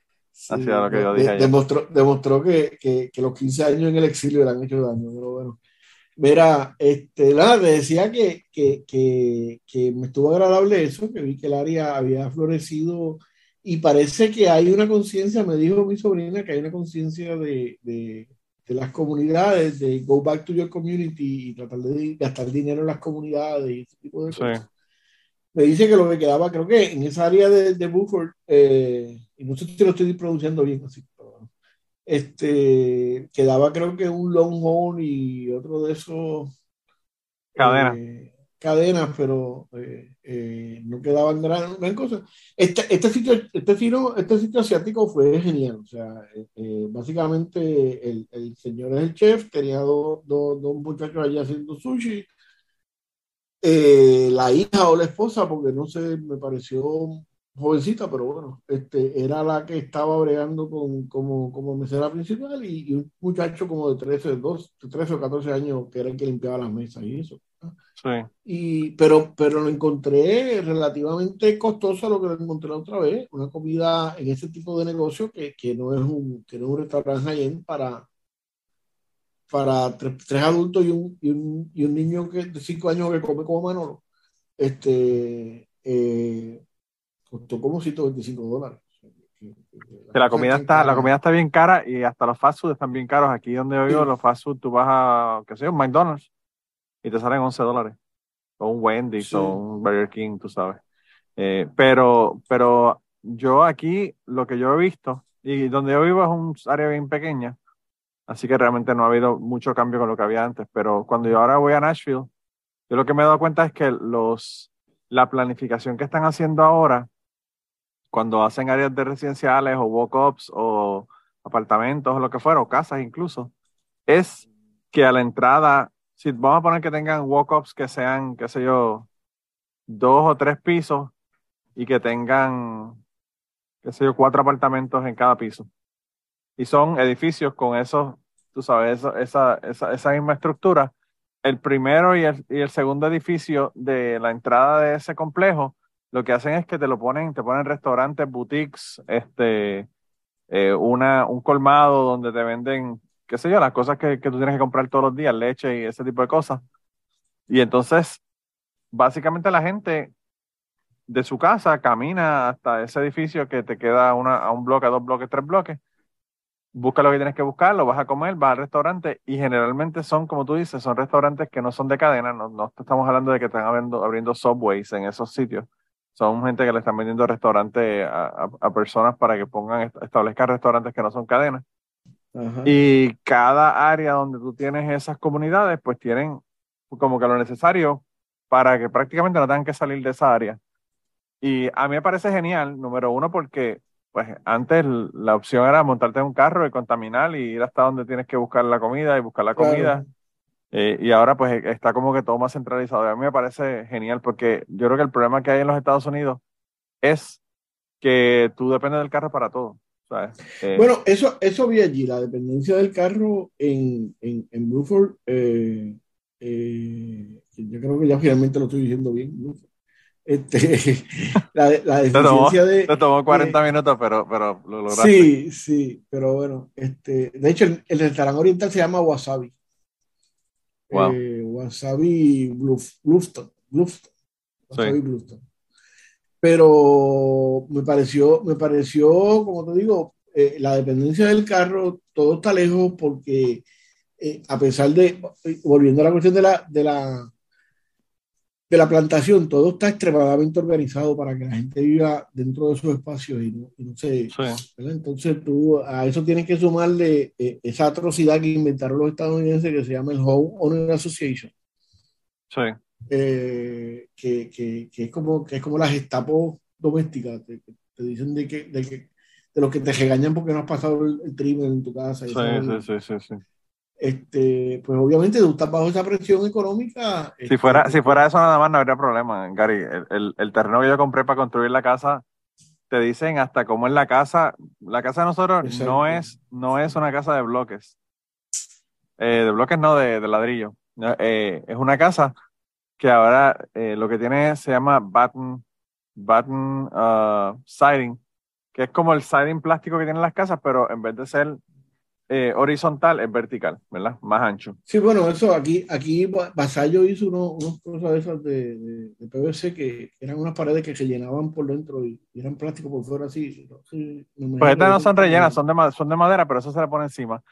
hacia lo que yo dije ayer. Demostró, demostró que, que, que, los 15 años en el exilio le han hecho daño, pero bueno. Mira, este, nada, me decía que, que, que, que me estuvo agradable eso, que vi que el área había florecido y parece que hay una conciencia, me dijo mi sobrina, que hay una conciencia de, de, las comunidades, de go back to your community y tratar de gastar dinero en las comunidades y ese tipo de cosas. Me dice que lo que quedaba, creo que en esa área de, de Buford, eh, y no sé si lo estoy pronunciando bien así, pero, este, quedaba creo que un Longhorn y otro de esos. Cadena. Eh, cadenas, pero eh, eh, no quedaban gran, gran cosa. Este, este, sitio, este, sitio, este sitio asiático fue genial. O sea, eh, básicamente el, el, señor es el chef, tenía dos, dos, dos muchachos allí haciendo sushi. la hija o la esposa, porque no sé, me pareció jovencita, pero bueno, este, era la que estaba bregando con, como, como mesera principal y, un muchacho como de 13, 2, 13 o 14 años que era el que limpiaba las mesas y eso. Sí. Y, pero, pero lo encontré relativamente costoso lo que lo encontré otra vez, una comida en ese tipo de negocio que, que no, es un, que no es un restaurante high para, para tres, tres adultos y un, y, un, y un, niño que, de 5 años que come como Manolo. Este, eh, costó como 125 dólares. La, comida está, la comida está bien cara y hasta los fast food están bien caros. Aquí donde vivo, los fast food, tú vas a, qué sé yo, McDonald's y te salen 11 dólares. O un Wendy's o un Burger King, tú sabes. Eh, pero, pero yo aquí, lo que yo he visto, y donde yo vivo es un área bien pequeña, así que realmente no ha habido mucho cambio con lo que había antes. Pero cuando yo ahora voy a Nashville, yo lo que me he dado cuenta es que los, la planificación que están haciendo ahora cuando hacen áreas de residenciales o walk-ups o apartamentos o lo que fuera, o casas incluso, es que a la entrada, si vamos a poner que tengan walk-ups que sean, qué sé yo, dos o tres pisos y que tengan, qué sé yo, cuatro apartamentos en cada piso. Y son edificios con esos, tú sabes, esa, esa, esa misma estructura. El primero y el, y el segundo edificio de la entrada de ese complejo lo que hacen es que te lo ponen, te ponen restaurantes, boutiques, este, eh, una, un colmado donde te venden, qué sé yo, las cosas que, que tú tienes que comprar todos los días, leche y ese tipo de cosas. Y entonces, básicamente la gente de su casa camina hasta ese edificio que te queda una, a un bloque, a dos bloques, tres bloques, busca lo que tienes que buscar, lo vas a comer, vas al restaurante y generalmente son, como tú dices, son restaurantes que no son de cadena, no, no estamos hablando de que están abriendo, abriendo subways en esos sitios, son gente que le están vendiendo restaurantes a, personas para que pongan, establezcan restaurantes que no son cadenas. Y cada área donde tú tienes esas comunidades, pues tienen como que lo necesario para que prácticamente no tengan que salir de esa área. Y a mí me parece genial, número uno, porque pues antes la opción era montarte en un carro y contaminar y ir hasta donde tienes que buscar la comida y buscar la comida. Eh, y ahora pues está como que todo más centralizado. a mí me parece genial porque yo creo que el problema que hay en los Estados Unidos es que tú dependes del carro para todo. Eh, bueno, eso, eso vi allí, la dependencia del carro en, en, en Bruford. Eh, yo creo que ya finalmente lo estoy diciendo bien. Este, <laughs> la, la deficiencia de. Te tomó 40 minutos, pero, pero lo lograste. Sí, sí, pero bueno. Este, de hecho, el, el restaurante oriental se llama Wasabi. Eh, wasabi Bluffton. Wasabi Pero me pareció, me pareció, como te digo, eh, la dependencia del carro, todo está lejos porque eh, a pesar de, volviendo a la cuestión de la, de la, de la plantación, todo está extremadamente organizado para que la gente viva dentro de esos espacios y no, y se... Entonces tú a eso tienes que sumarle eh, esa atrocidad que inventaron los estadounidenses que se llama el Home Owner Association. Sí. Eh, que, que, que, es como, que es como la gestapo doméstica, te, te dicen de que, de que de los que te regañan porque no has pasado el, el en tu casa. Sí, sí, sí, sí, Este, pues obviamente tú estás bajo esa presión económica. Si fuera, este, si fuera eso nada más no habría problema, Gary. El, el, el, terreno que yo compré para construir la casa, te dicen hasta cómo es la casa. La casa de nosotros no es, no es una casa de bloques. Eh, de bloques no, de, de ladrillo. Eh, es una casa que ahora eh, lo que tiene se llama button, button uh, siding que es como el siding plástico que tienen las casas, pero en vez de ser eh, horizontal, es vertical, ¿verdad? Más ancho. Sí, bueno, eso aquí, aquí Vasallo hizo unos, cosas de esas de, de, PVC que eran unas paredes que se llenaban por dentro y, eran plástico por fuera así. pues estas no son rellenas, son de, son de madera, pero eso se le pone encima.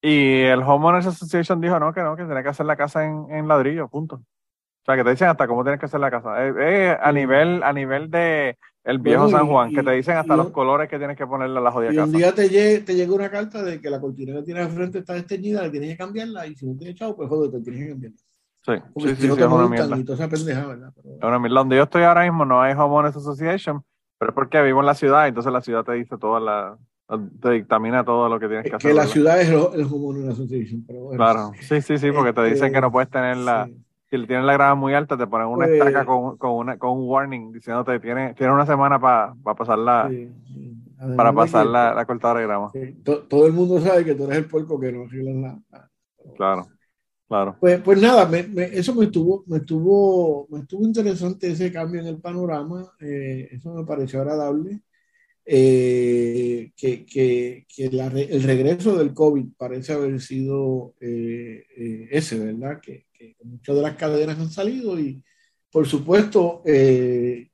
Y el Homeowners Association dijo, no, que no, que tiene que hacer la casa en, en ladrillo, punto. O sea, que te dicen hasta cómo tienes que hacer la casa. a, nivel, a nivel de el viejo San Juan, que te dicen hasta los colores que tienes que ponerle a la jodida y casa. un día te, llegue, te llega una carta de que la cortina que tienes al frente está desteñida, le tienes que cambiarla, y si no tienes chavo, pues joder, te tienes que cambiarla. Sí, sí, sí, sí, es una mierda. esa pendeja, ¿verdad? Es una mierda. Donde yo estoy ahora mismo no hay Homeowners Association, pero es porque vivo en la ciudad, entonces la ciudad te dice toda la, te dictamina todo lo que tienes que hacer. Que la ciudad es el Homeowners Association, pero bueno. Claro, sí, sí, sí, porque te dicen que no puedes tener la si le tienes la grada muy alta, te ponen una pues, estaca con, con, una, con un warning diciéndote tiene, tiene una semana para pasar la, para pasar la, la, cortadora de grama. todo el mundo sabe que tú eres el puerco que no arregla nada. Claro, claro. Pues, pues nada, me, me, eso me estuvo, me estuvo, me estuvo interesante ese cambio en el panorama. Eh, eso me pareció agradable. Eh, que, que, que la, el regreso del COVID parece haber sido eh, ese, ¿verdad? Que, que, muchas de las cadenas han salido y, por supuesto, el,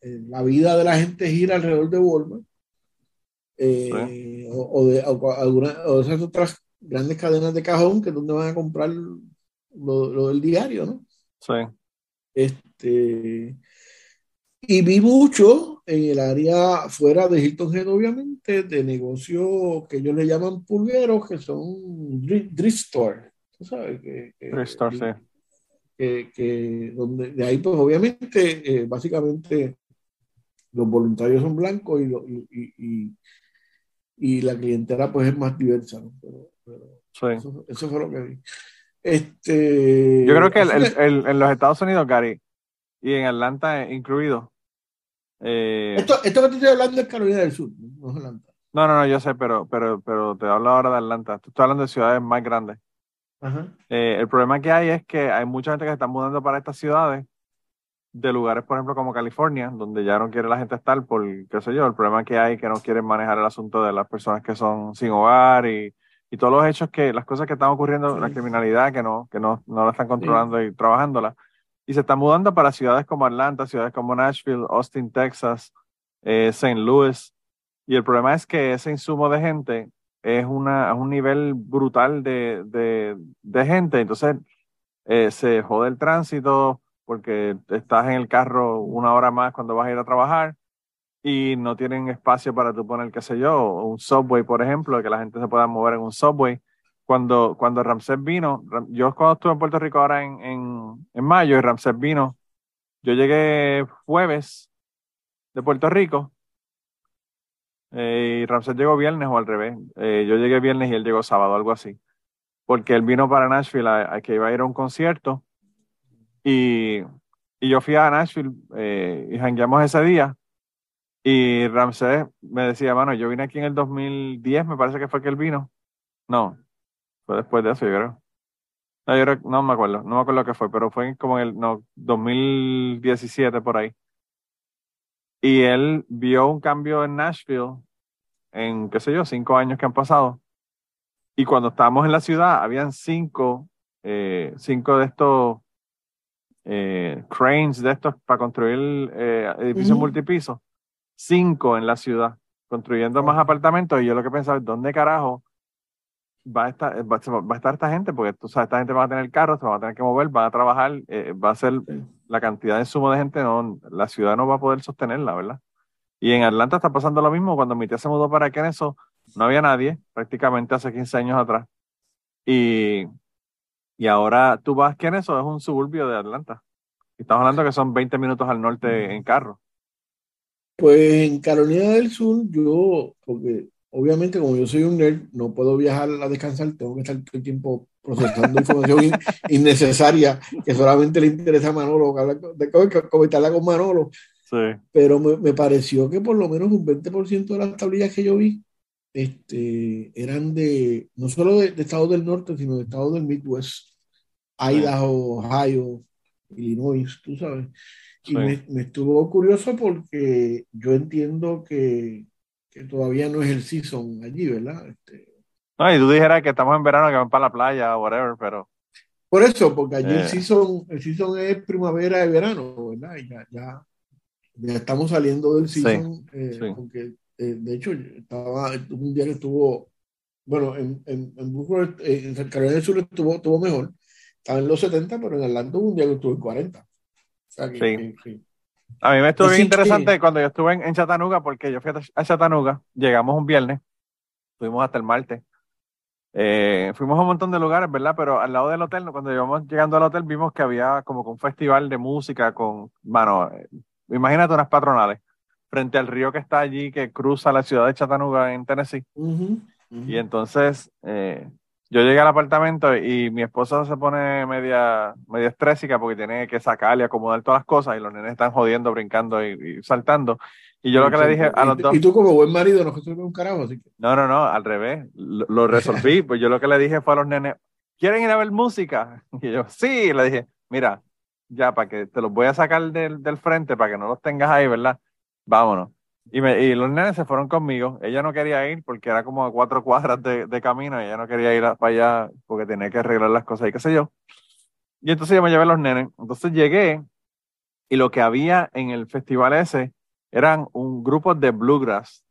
la vida de la gente gira alrededor de Walmart o, de alguna, o esas otras grandes cadenas de cajón que es donde van a comprar lo, lo del diario, ¿no? Sí. Este, y vi mucho en el área fuera de Hilton Head, obviamente, de negocios que ellos le llaman pulgueros, que son drift store. ¿Tú sabes? Que, sí. Que, donde, de ahí, pues, obviamente, eh, básicamente, los voluntarios son blancos y, y, y, la clientela, pues, es más diversa. ¿no? Pero, eso, fue lo que vi. Este, Yo creo que en los Estados Unidos, Gary, y en Atlanta incluido. Eh, esto, esto que te estoy hablando es Carolina del Sur, no es Atlanta. No, no, no, yo sé, pero, pero, pero te hablo ahora de Atlanta. Estoy hablando de ciudades más grandes. Eh, el problema que hay es que hay mucha gente que se está mudando para estas ciudades de lugares, por ejemplo, como California, donde ya no quiere la gente estar por, qué sé yo, el problema que hay que no quieren manejar el asunto de las personas que son sin hogar y, y todos los hechos que, las cosas que están ocurriendo, la criminalidad que no, que no, no la están controlando y trabajándola y se está mudando para ciudades como Atlanta, ciudades como Nashville, Austin, Texas, eh, St. Louis. Y el problema es que ese insumo de gente es, una, un nivel brutal de, de, gente. Entonces eh, se jode el tránsito porque estás en el carro una hora más cuando vas a ir a trabajar y no tienen espacio para tú poner, qué sé yo, un subway, por ejemplo, que la gente se pueda mover en un subway cuando, cuando Ramsés vino, yo cuando estuve en Puerto Rico ahora en, en, mayo y Ramsés vino, yo llegué jueves de Puerto Rico eh, y Ramsés llegó viernes o al revés. Eh, yo llegué viernes y él llegó sábado, algo así. Porque él vino para Nashville que iba a ir a un concierto y, y yo fui a Nashville eh, y jangueamos ese día. Y Ramsés me decía, mano, yo vine aquí en el 2010, me parece que fue que él vino. No, fue después de eso, yo creo. No, yo no me acuerdo, no me acuerdo qué fue, pero fue como en el no, 2017 por ahí. Y él vio un cambio en Nashville en, qué sé yo, cinco años que han pasado. Y cuando estábamos en la ciudad, habían cinco, eh, cinco de estos eh, cranes de estos para construir eh, edificios multipisos. Cinco en la ciudad, construyendo más apartamentos. Y yo lo que pensaba, ¿dónde carajo va a estar, va, a estar esta gente, porque tú sabes, esta gente va a tener carros, se va a tener que mover, van a trabajar, eh, va a ser la cantidad de sumo de gente, no, la ciudad no va a poder sostenerla, ¿verdad? Y en Atlanta está pasando lo mismo. Cuando mi tía se mudó para Kennesaw, no había nadie, prácticamente hace 15 años atrás. Y, y ahora tú vas Kennesaw, es un suburbio de Atlanta. estamos hablando que son 20 minutos al norte en carro. Pues en Carolina del Sur, yo, porque obviamente como yo soy un nerd, no puedo viajar a descansar, tengo que estar todo el tiempo procesando información <laughs> innecesaria que solamente le interesa a Manolo, comentarla con Manolo. Sí. Pero me, me, pareció que por lo menos un 20% de las tablillas que yo vi este, eran de, no solo de, estados del norte, sino de estados del Midwest, Idaho, Ohio, Illinois, tú sabes. Y me, me, estuvo curioso porque yo entiendo que, que, todavía no es el season allí, ¿verdad? Este, no, y tú dijeras que estamos en verano, que van para la playa, whatever, pero... Por eso, porque allí el, eh. season, el season es primavera y verano, ¿verdad? Y ya, ya, ya estamos saliendo del season, eh, porque eh, de hecho, estaba un día que estuvo, bueno, en, en, en, en Carolina del Sur estuvo, estuvo mejor, estaba en los 70, pero en Atlanta un día que estuvo en 40. sí. A mí me estuvo bien interesante cuando yo estuve en, Chattanooga, porque yo fui a Chattanooga, llegamos un viernes, fuimos hasta el martes. Eh, fuimos a un montón de lugares, ¿verdad? Pero al lado del hotel, cuando íbamos llegando al hotel, vimos que había como un festival de música con, bueno, eh, imagínate unas patronales frente al río que está allí, que cruza la ciudad de Chattanooga en Tennessee. Y entonces eh, yo llegué al apartamento y mi esposa se pone media, media estrésica porque tiene que sacar y acomodar todas las cosas y los nenes están jodiendo, brincando y, saltando. Y yo lo que le dije a los dos. Y tú, como buen marido, no resuelves un carajo, así que. No, no, no, al revés. Lo, resolví. <laughs> pues yo lo que le dije fue a los nenes: ¿quieren ir a ver música? <laughs> Y yo, sí. le dije: mira, ya, para que te los voy a sacar del, del frente, para que no los tengas ahí, ¿verdad? vámonos. Y, me, y los nenes se fueron conmigo. Ella no quería ir porque era como a cuatro cuadras de, de camino. ella no quería ir para allá porque tenía que arreglar las cosas y qué sé yo. Y entonces yo me llevé a los nenes. Entonces llegué y lo que había en el festival ese eran un grupo de bluegrass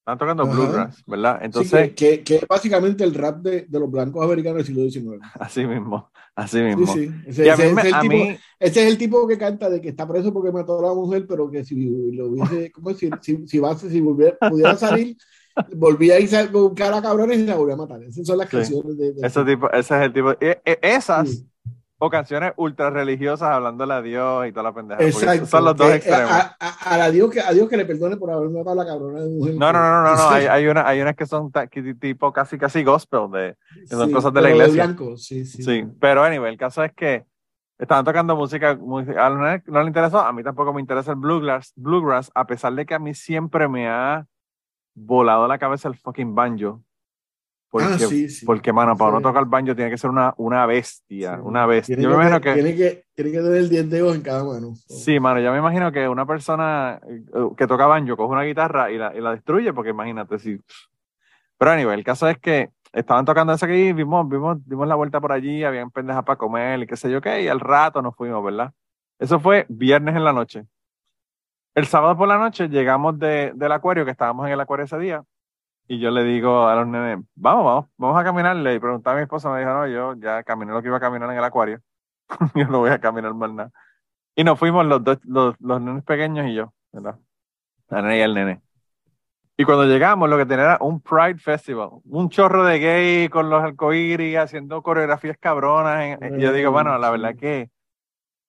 están tocando bluegrass, ¿verdad? Entonces. que, que, básicamente el rap de, de, los blancos americanos del siglo XIX. <laughs> Así mismo, así mismo. Sí, sí. Ese, ese, es el tipo, ese, es el tipo, que canta de que está preso porque mató a la mujer, pero que si lo hubiese. ¿Cómo decir? Si, si, va, si volviera, pudiera salir. volvía a irse a buscar a cabrones y la volvía a matar. Esas son las canciones de, Ese, tipo, ese es el tipo. E, e, esas o canciones ultra religiosas hablándole a Dios y toda la pendeja. Exacto. Son los dos extremos. A, a, a, Dios que, a Dios que le perdone por haber matado a la cabrona de mujer. No, no, no, no, no. Hay, <laughs> hay, una, hay unas que son tipo casi casi gospel, de, que son cosas de la iglesia. blanco. Sí, sí. Sí, pero anyway, el caso es que estaban tocando música, música a no, no le interesó, a mí tampoco me interesa el bluegrass, bluegrass, a pesar de que a mí siempre me ha volado la cabeza el fucking banjo. Porque, ah, sí, sí. porque mano, para uno tocar el banjo tiene que ser una, una bestia, una bestia. Yo me imagino que, Tiene que, tiene que tener el 10 dedos en cada mano. Sí, mano, yo me imagino que una persona eh, que toca banjo coge una guitarra y la, y la destruye, porque imagínate si... Pero anyway, el caso es que estaban tocando eso aquí, vimos, vimos, dimos la vuelta por allí, habían pendejas para comer y qué sé yo qué, y al rato nos fuimos, ¿verdad? Eso fue viernes en la noche. El sábado por la noche llegamos de, del acuario, que estábamos en el acuario ese día, y yo le digo a los nenes, vamos, vamos, vamos a caminarle. Y preguntaba a mi esposa, me dijo, no, yo ya caminé lo que iba a caminar en el acuario. <laughs> yo no voy a caminar más nada. Y nos fuimos los dos, los, los nenes pequeños y yo, ¿verdad? La nena y el nene. Y cuando llegamos, lo que tenía era un Pride Festival, un chorro de gay con los arcoíris haciendo coreografías cabronas. y yo digo, bueno, la verdad que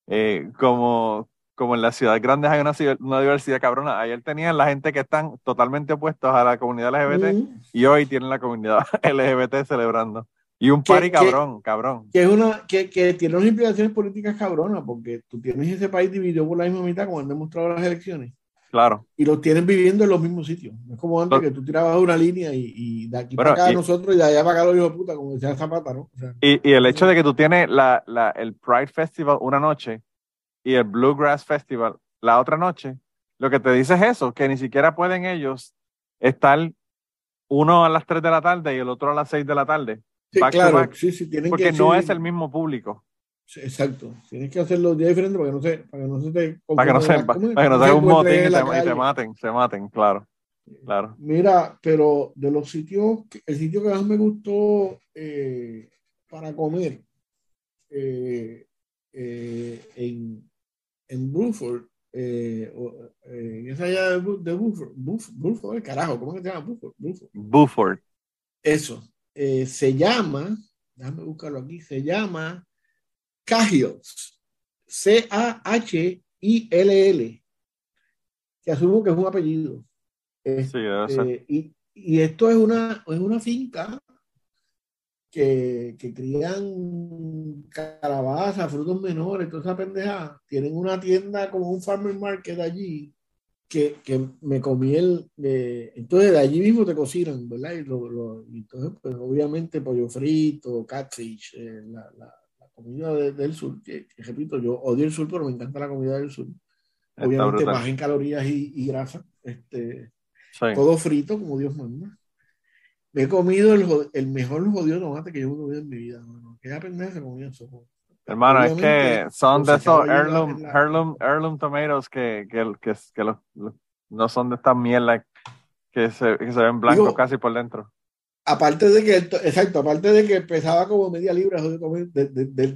eh, como, como en las ciudades grandes hay una, una, diversidad cabrona, ayer tenían la gente que están totalmente opuestos a la comunidad LGBT y hoy tienen la comunidad <laughs> LGBT celebrando. Y un party cabrón, cabrón. Que, es una, que, que, tiene unas implicaciones políticas cabronas, porque tú tienes ese país dividido por la misma mitad, como han demostrado las elecciones. Claro. Y los tienen viviendo en los mismos sitios. No es como antes que tú tirabas una línea y, y de aquí para acá nosotros y de allá para acá los hijos de puta, como decía Zapata, ¿no? y, y, el hecho de que tú tienes la, la, el Pride Festival una noche y el Bluegrass Festival la otra noche, lo que te dice es eso, que ni siquiera pueden ellos estar uno a las 3 de la tarde y el otro a las 6 de la tarde. Sí, claro, sí, sí, tienen porque no es el mismo público. exacto, tienes que hacer los días diferentes para que no se, para que no se te para que no se, para, que no se haga un motín y, te, maten, se maten, claro. Claro. Mira, pero de los sitios, el sitio que más me gustó eh, para comer eh, eh, en, en Bruford, en esa allá de, de Bruford, Bruford, carajo, ¿cómo se llama Bruford? Bruford. Eso, se llama, déjame buscarlo aquí, se llama Cahill, C-A-H-I-L-L, que asumo que es un apellido. Este, y, y, esto es una, es una finca que, que crían calabazas, frutos menores, toda esa pendeja. Tienen una tienda como un farmer market allí que, que me comí el. entonces de allí mismo te cocinan, ¿verdad? Y, lo, entonces, pues obviamente pollo frito, catfish, eh, la, la, comida del sur, que, repito, yo odio el sur, pero me encanta la comida del sur. Obviamente baja en calorías y, y grasa. Este, todo frito, como Dios manda. Me he comido el, el mejor jodido tomate que yo he comido en mi vida, hermano. Qué pendeja comida eso. Hermano, es que son de esos heirloom, heirloom, heirloom tomatoes que, que, que, que no son de esta mierda que se, que se ven blancos casi por dentro. Aparte de que, exacto, aparte de que pesaba como media libra de, de, de, del,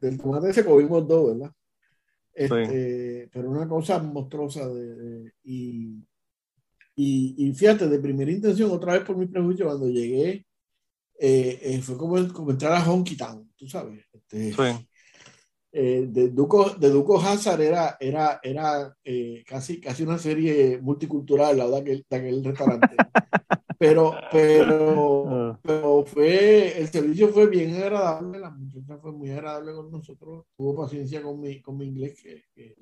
del tomate ese comimos dos, ¿verdad? Este, Pero una cosa monstruosa de, y, y, y, fíjate, de primera intención, otra vez por mi prejuicio, cuando llegué, eh, eh, fue como, entrar a Honky Town, tú sabes. Este, sí. eh, de, Duco, de Duco Hazard era, era, era eh, casi, casi una serie multicultural la de aquel, de aquel restaurante. <laughs> pero, pero, ah. pero fue, el servicio fue bien agradable, la muchacha fue muy agradable con nosotros, tuvo paciencia con mi, con mi inglés, que, que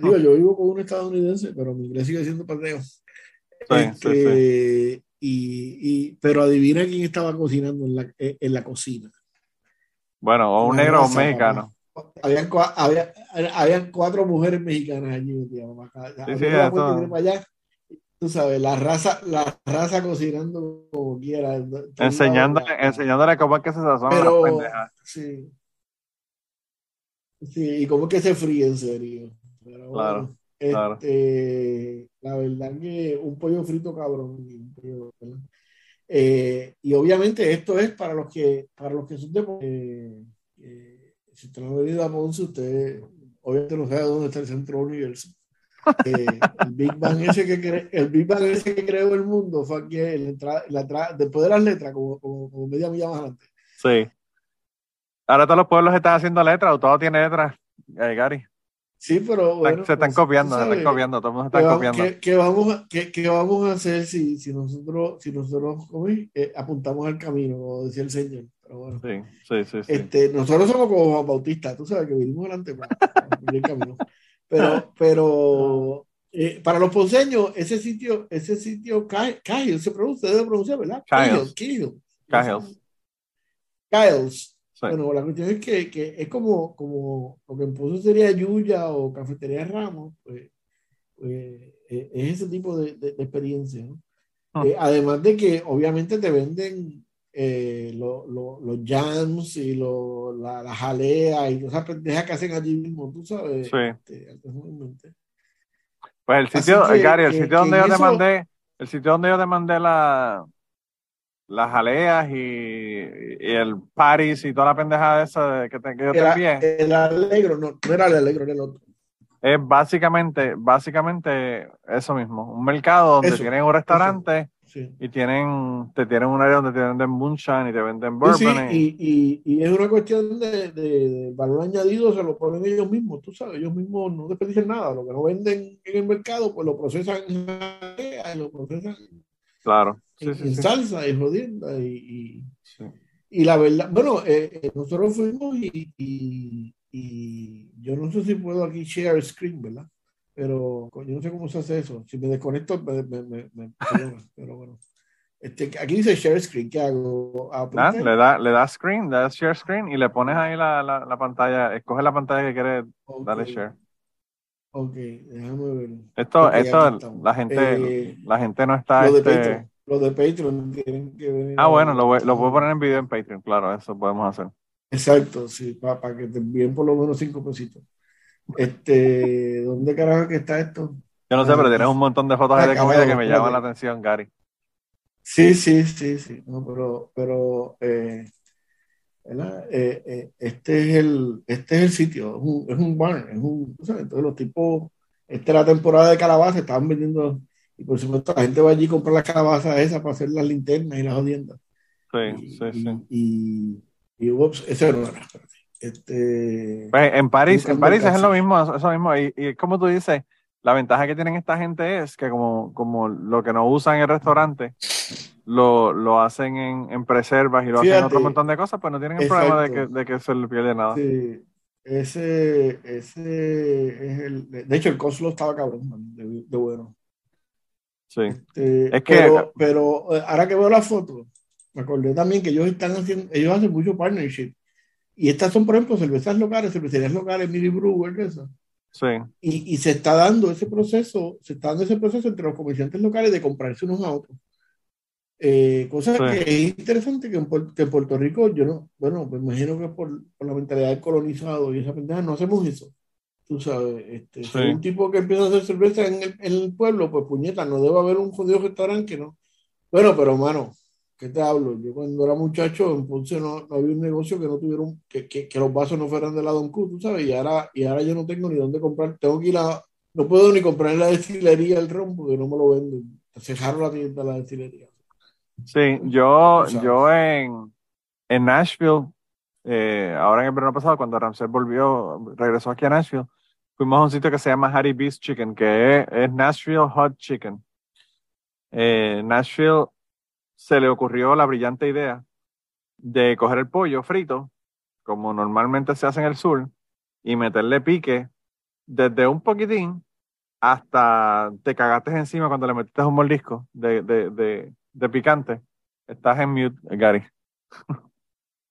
digo, yo vivo con un estadounidense, pero mi inglés sigue siendo pateo. Este, y, pero adivina quién estaba cocinando en la, en la cocina. Bueno, o un negro o un mexicano. Habían, había, habían, cuatro mujeres mexicanas allí. allá, tú sabes, la raza, la raza cocinando como quiera. Enseñándole, enseñándole cómo es que se sazona pero, Sí. Sí, y cómo es que se fríe en serio claro, este, La verdad que un pollo frito cabrón. Eh, y obviamente esto es para los que, para los que son de eh, eh, si usted no ha venido a Ponce, usted obviamente no sabe dónde está el centro universo. el Big Bang ese que cre el Big Bang ese que creó el mundo fue aquí la la después de las letras, como, como, media milla más adelante. Sí. Ahora todos los pueblos están haciendo letras, o todo tiene letras, Gary. Sí, pero bueno. Se están pues, copiando, se están copiando, todos están copiando. ¿qué, vamos a, qué, vamos a hacer si, si nosotros, si nosotros eh, apuntamos al camino, como decía el Señor? Pero bueno, sí, sí, sí, Este, nosotros somos como Juan Bautista, tú sabes que vinimos adelante para, el camino. Pero, pero <laughs> eh, para los ponceños, ese sitio, ese sitio, Kyle, se pronuncia, debe pronunciar, ¿verdad? Kyle. Kyle. Kyle. Bueno, la cuestión es que, que, es como, como lo que en Pozo sería Yuya o Cafetería Ramos, pues, pues eh, es ese tipo de, de, experiencia. ¿no? Ah. Eh, además de que obviamente te venden eh, lo, lo, los jams y lo, la, la, jalea y esas pendejas que hacen allí mismo, tú sabes. Sí. Este, pues el sitio, Gary, el sitio donde yo te mandé, el sitio donde yo te mandé la, las jaleas y, el Paris y toda la pendejada esa que, te, que yo te envié. El alegro, no, no era el alegro, era el otro. Es básicamente, básicamente eso mismo, un mercado donde tienen un restaurante y tienen, te tienen un área donde te venden moonshine y te venden bourbon. y, y, y, es una cuestión de, de, valor añadido, se lo ponen ellos mismos, tú sabes, ellos mismos no desperdician nada, lo que no venden en el mercado, pues lo procesan, lo procesan Claro. En, salsa y jodienda. Y, y, la verdad, bueno, eh, eh, nosotros fuimos y, y, yo no sé si puedo aquí share screen, ¿verdad? Pero yo no sé cómo se hace eso. Si me desconecto, me, me, me, <laughs> pero bueno. Este, aquí dice share screen, ¿qué hago? Ah, le da, le da screen, le das share screen y le pones ahí la, la, la pantalla, escoge la pantalla que quieres darle share. Ok, déjame ver. Esto, esto la gente, eh, la gente no está. Este... Patreon, lo de Patreon tienen que venir. Ah, bueno, lo, lo puedo poner en video en Patreon, claro, eso podemos hacer. Exacto, sí, para, para que te envíen por lo menos cinco pesitos. Este, ¿dónde carajo que está esto? Yo no sé, pero tienes un montón de fotos de comida que me llaman la atención, Gary. Sí, sí, sí, sí. No, pero, pero eh, eh, eh, este es el, este es el sitio, es un, es un barn, es un, entonces los tipos, esta es la temporada de calabaza, estaban vendiendo, y por supuesto la gente va allí a comprar las calabazas esas para hacer las linternas y las jodiendas. Sí, sí, sí. Y, y, ups, ese no era. Este, pues en París, en París es lo mismo, eso mismo, y, y como tú dices, la ventaja que tienen esta gente es que como, como lo que no usan en el restaurante, lo, lo hacen en, en, preservas y lo hacen en otro montón de cosas, pues no tienen el problema de que, de que se le pierde nada. Sí. Ese, ese es el. De hecho, el Coslo estaba cabrón, de, de bueno. Sí. Este, es que. Pero, pero, eh, ahora que veo la foto, me acordé también que ellos están haciendo. Ellos hacen mucho partnership. Y estas son, por ejemplo, cervezas locales, cervecerías locales, mini brewer, eso. Sí. Y, y, se está dando ese proceso, se está dando ese proceso entre los comerciantes locales de comprarse unos a otros. Eh, cosa que es interesante que en, Puerto, Rico, yo no, bueno, me imagino que por, por la mentalidad del colonizado y esa pendeja no hacemos eso. Tú sabes, este, un tipo que empieza a hacer cerveza en el, en el, pueblo, pues puñeta, no debe haber un jodido restaurante que no. Bueno, pero hermano, ¿qué te hablo? Yo cuando era muchacho, entonces no, no había un negocio que no tuvieron, que, que, que, los vasos no fueran de la Don Q, tú sabes, y ahora, y ahora yo no tengo ni dónde comprar, tengo que ir a, no puedo ni comprar en la destilería el ron porque no me lo venden. Cejaron la tienda de la destilería. Sí, yo, yo en, en Nashville, eh, ahora en el verano pasado, cuando Ramsey volvió, regresó aquí a Nashville, fuimos a un sitio que se llama Harry Beast Chicken, que es, Nashville Hot Chicken. Eh, Nashville se le ocurrió la brillante idea de coger el pollo frito, como normalmente se hace en el sur, y meterle pique desde un poquitín hasta te cagaste encima cuando le metiste un mordisco de, de, de, de picante. Estás en mute, Gary. <laughs>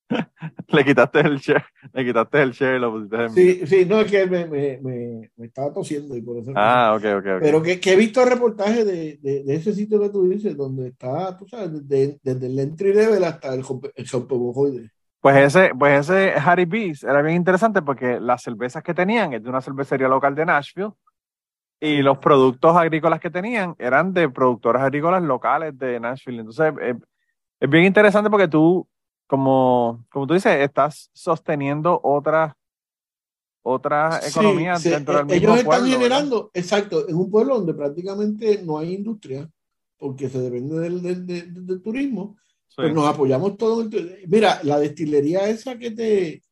<laughs> le quitaste el share, le quitaste el share y lo pusiste en sí. Sí, no, es que me, me, me, me estaba tosiendo y por eso. Ah, ok, ok. okay. Pero que, que, he visto reportajes de, de, de, ese sitio que tú dices, donde está, tú sabes, desde, desde el entry level hasta el, el Pues ese, pues ese Harry Bees era bien interesante porque las cervezas que tenían es de una cervecería local de Nashville y los productos agrícolas que tenían eran de productores agrícolas locales de Nashville. Entonces, eh, es bien interesante porque tú, como, como tú dices, estás sosteniendo otras otras economías dentro del mismo Ellos están generando, exacto, en un pueblo donde prácticamente no hay industria, porque se depende del, del, del, turismo, pues nos apoyamos todos. Mira, la destilería esa que te,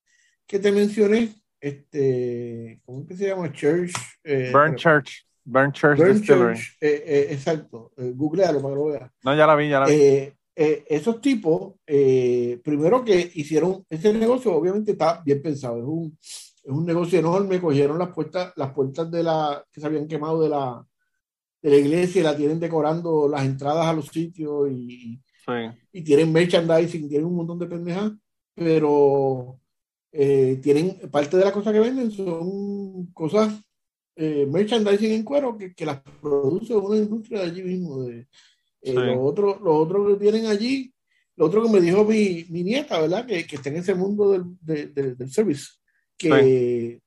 que te mencioné, este, ¿cómo es que se llama? Church. Eh, Burn Church. Burn Church Burn Distillery. Church, eh, eh, exacto. googlealo para que lo veas. No, ya la vi, ya la vi. Esos tipos, primero que hicieron ese negocio, obviamente está bien pensado. Es un, es un negocio enorme. Cogieron las puertas, las puertas de la que se habían quemado de la, de la iglesia y la tienen decorando las entradas a los sitios y, sí. y tienen merchandising, tienen un montón de pendejas, pero eh, tienen parte de las cosas que venden son cosas eh, merchandising en cuero que, que, las produce una industria de allí mismo. De, eh, sí. lo, otro, lo otro que tienen allí, lo otro que me dijo mi, mi nieta, ¿verdad? Que, que, está en ese mundo del, de, de, del service, que, sí.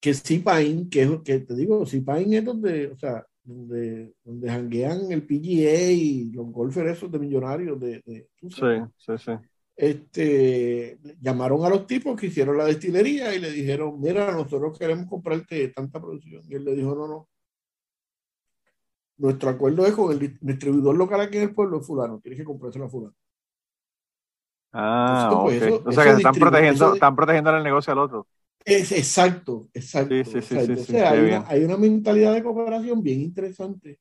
que C-Pine, que, que te digo, C-Pine es donde, o sea, donde, donde janguean el PGA y los golfers esos de millonarios. De, de sí, sí, sí este, llamaron a los tipos que hicieron la destilería y le dijeron, mira, nosotros queremos comprarte tanta producción. Y él le dijo, no, no. Nuestro acuerdo es con el distribuidor local aquí en el pueblo, fulano, tienes que comprarse la fulano. Ah, Entonces, pues, okay. eso, o sea que están protegiendo, están protegiendo el negocio al otro. Es, exacto, exacto. Sí, sí, sí, hay, una, hay, una, mentalidad de cooperación bien interesante.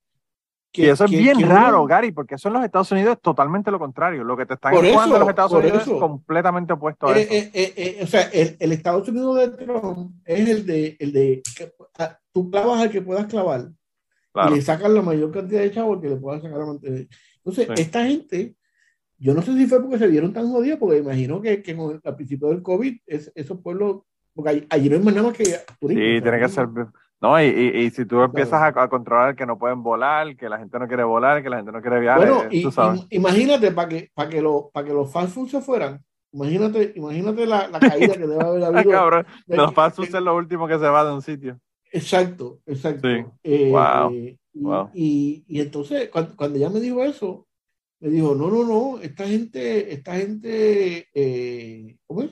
Que, y eso es que, bien que raro, uno... Gary, porque eso en los Estados Unidos es totalmente lo contrario. Lo que te están jugando en los Estados Unidos eso. es completamente opuesto a eh, eso. Eh, eh, eh, o sea, el, el, Estados Unidos de Trump es el de, el de que, a, tú clavas al que puedas clavar claro. y le sacas la mayor cantidad de chavos que le puedas sacar a mantener. Entonces, sí. esta gente, yo no sé si fue porque se vieron tan jodidos, porque imagino que, que con el, al principio del COVID, es, esos pueblos, porque allí no hay más nada más que turismo. Sí, tiene que ser no, y, y, y, si tú empiezas a, a, controlar que no pueden volar, que la gente no quiere volar, que la gente no quiere viajar, bueno, y, tú sabes. imagínate para que, para que, lo, para que los fast food se fueran, imagínate, imagínate la, la caída que debe haber <laughs> habido. Cabrón, de, los fast food es lo último que se va de un sitio. Exacto, exacto. Sí. Eh, Wow, y, wow. y- y entonces, cuando, cuando ella me dijo eso, me dijo, no, no, no, esta gente, esta gente, eh, ¿cómo es?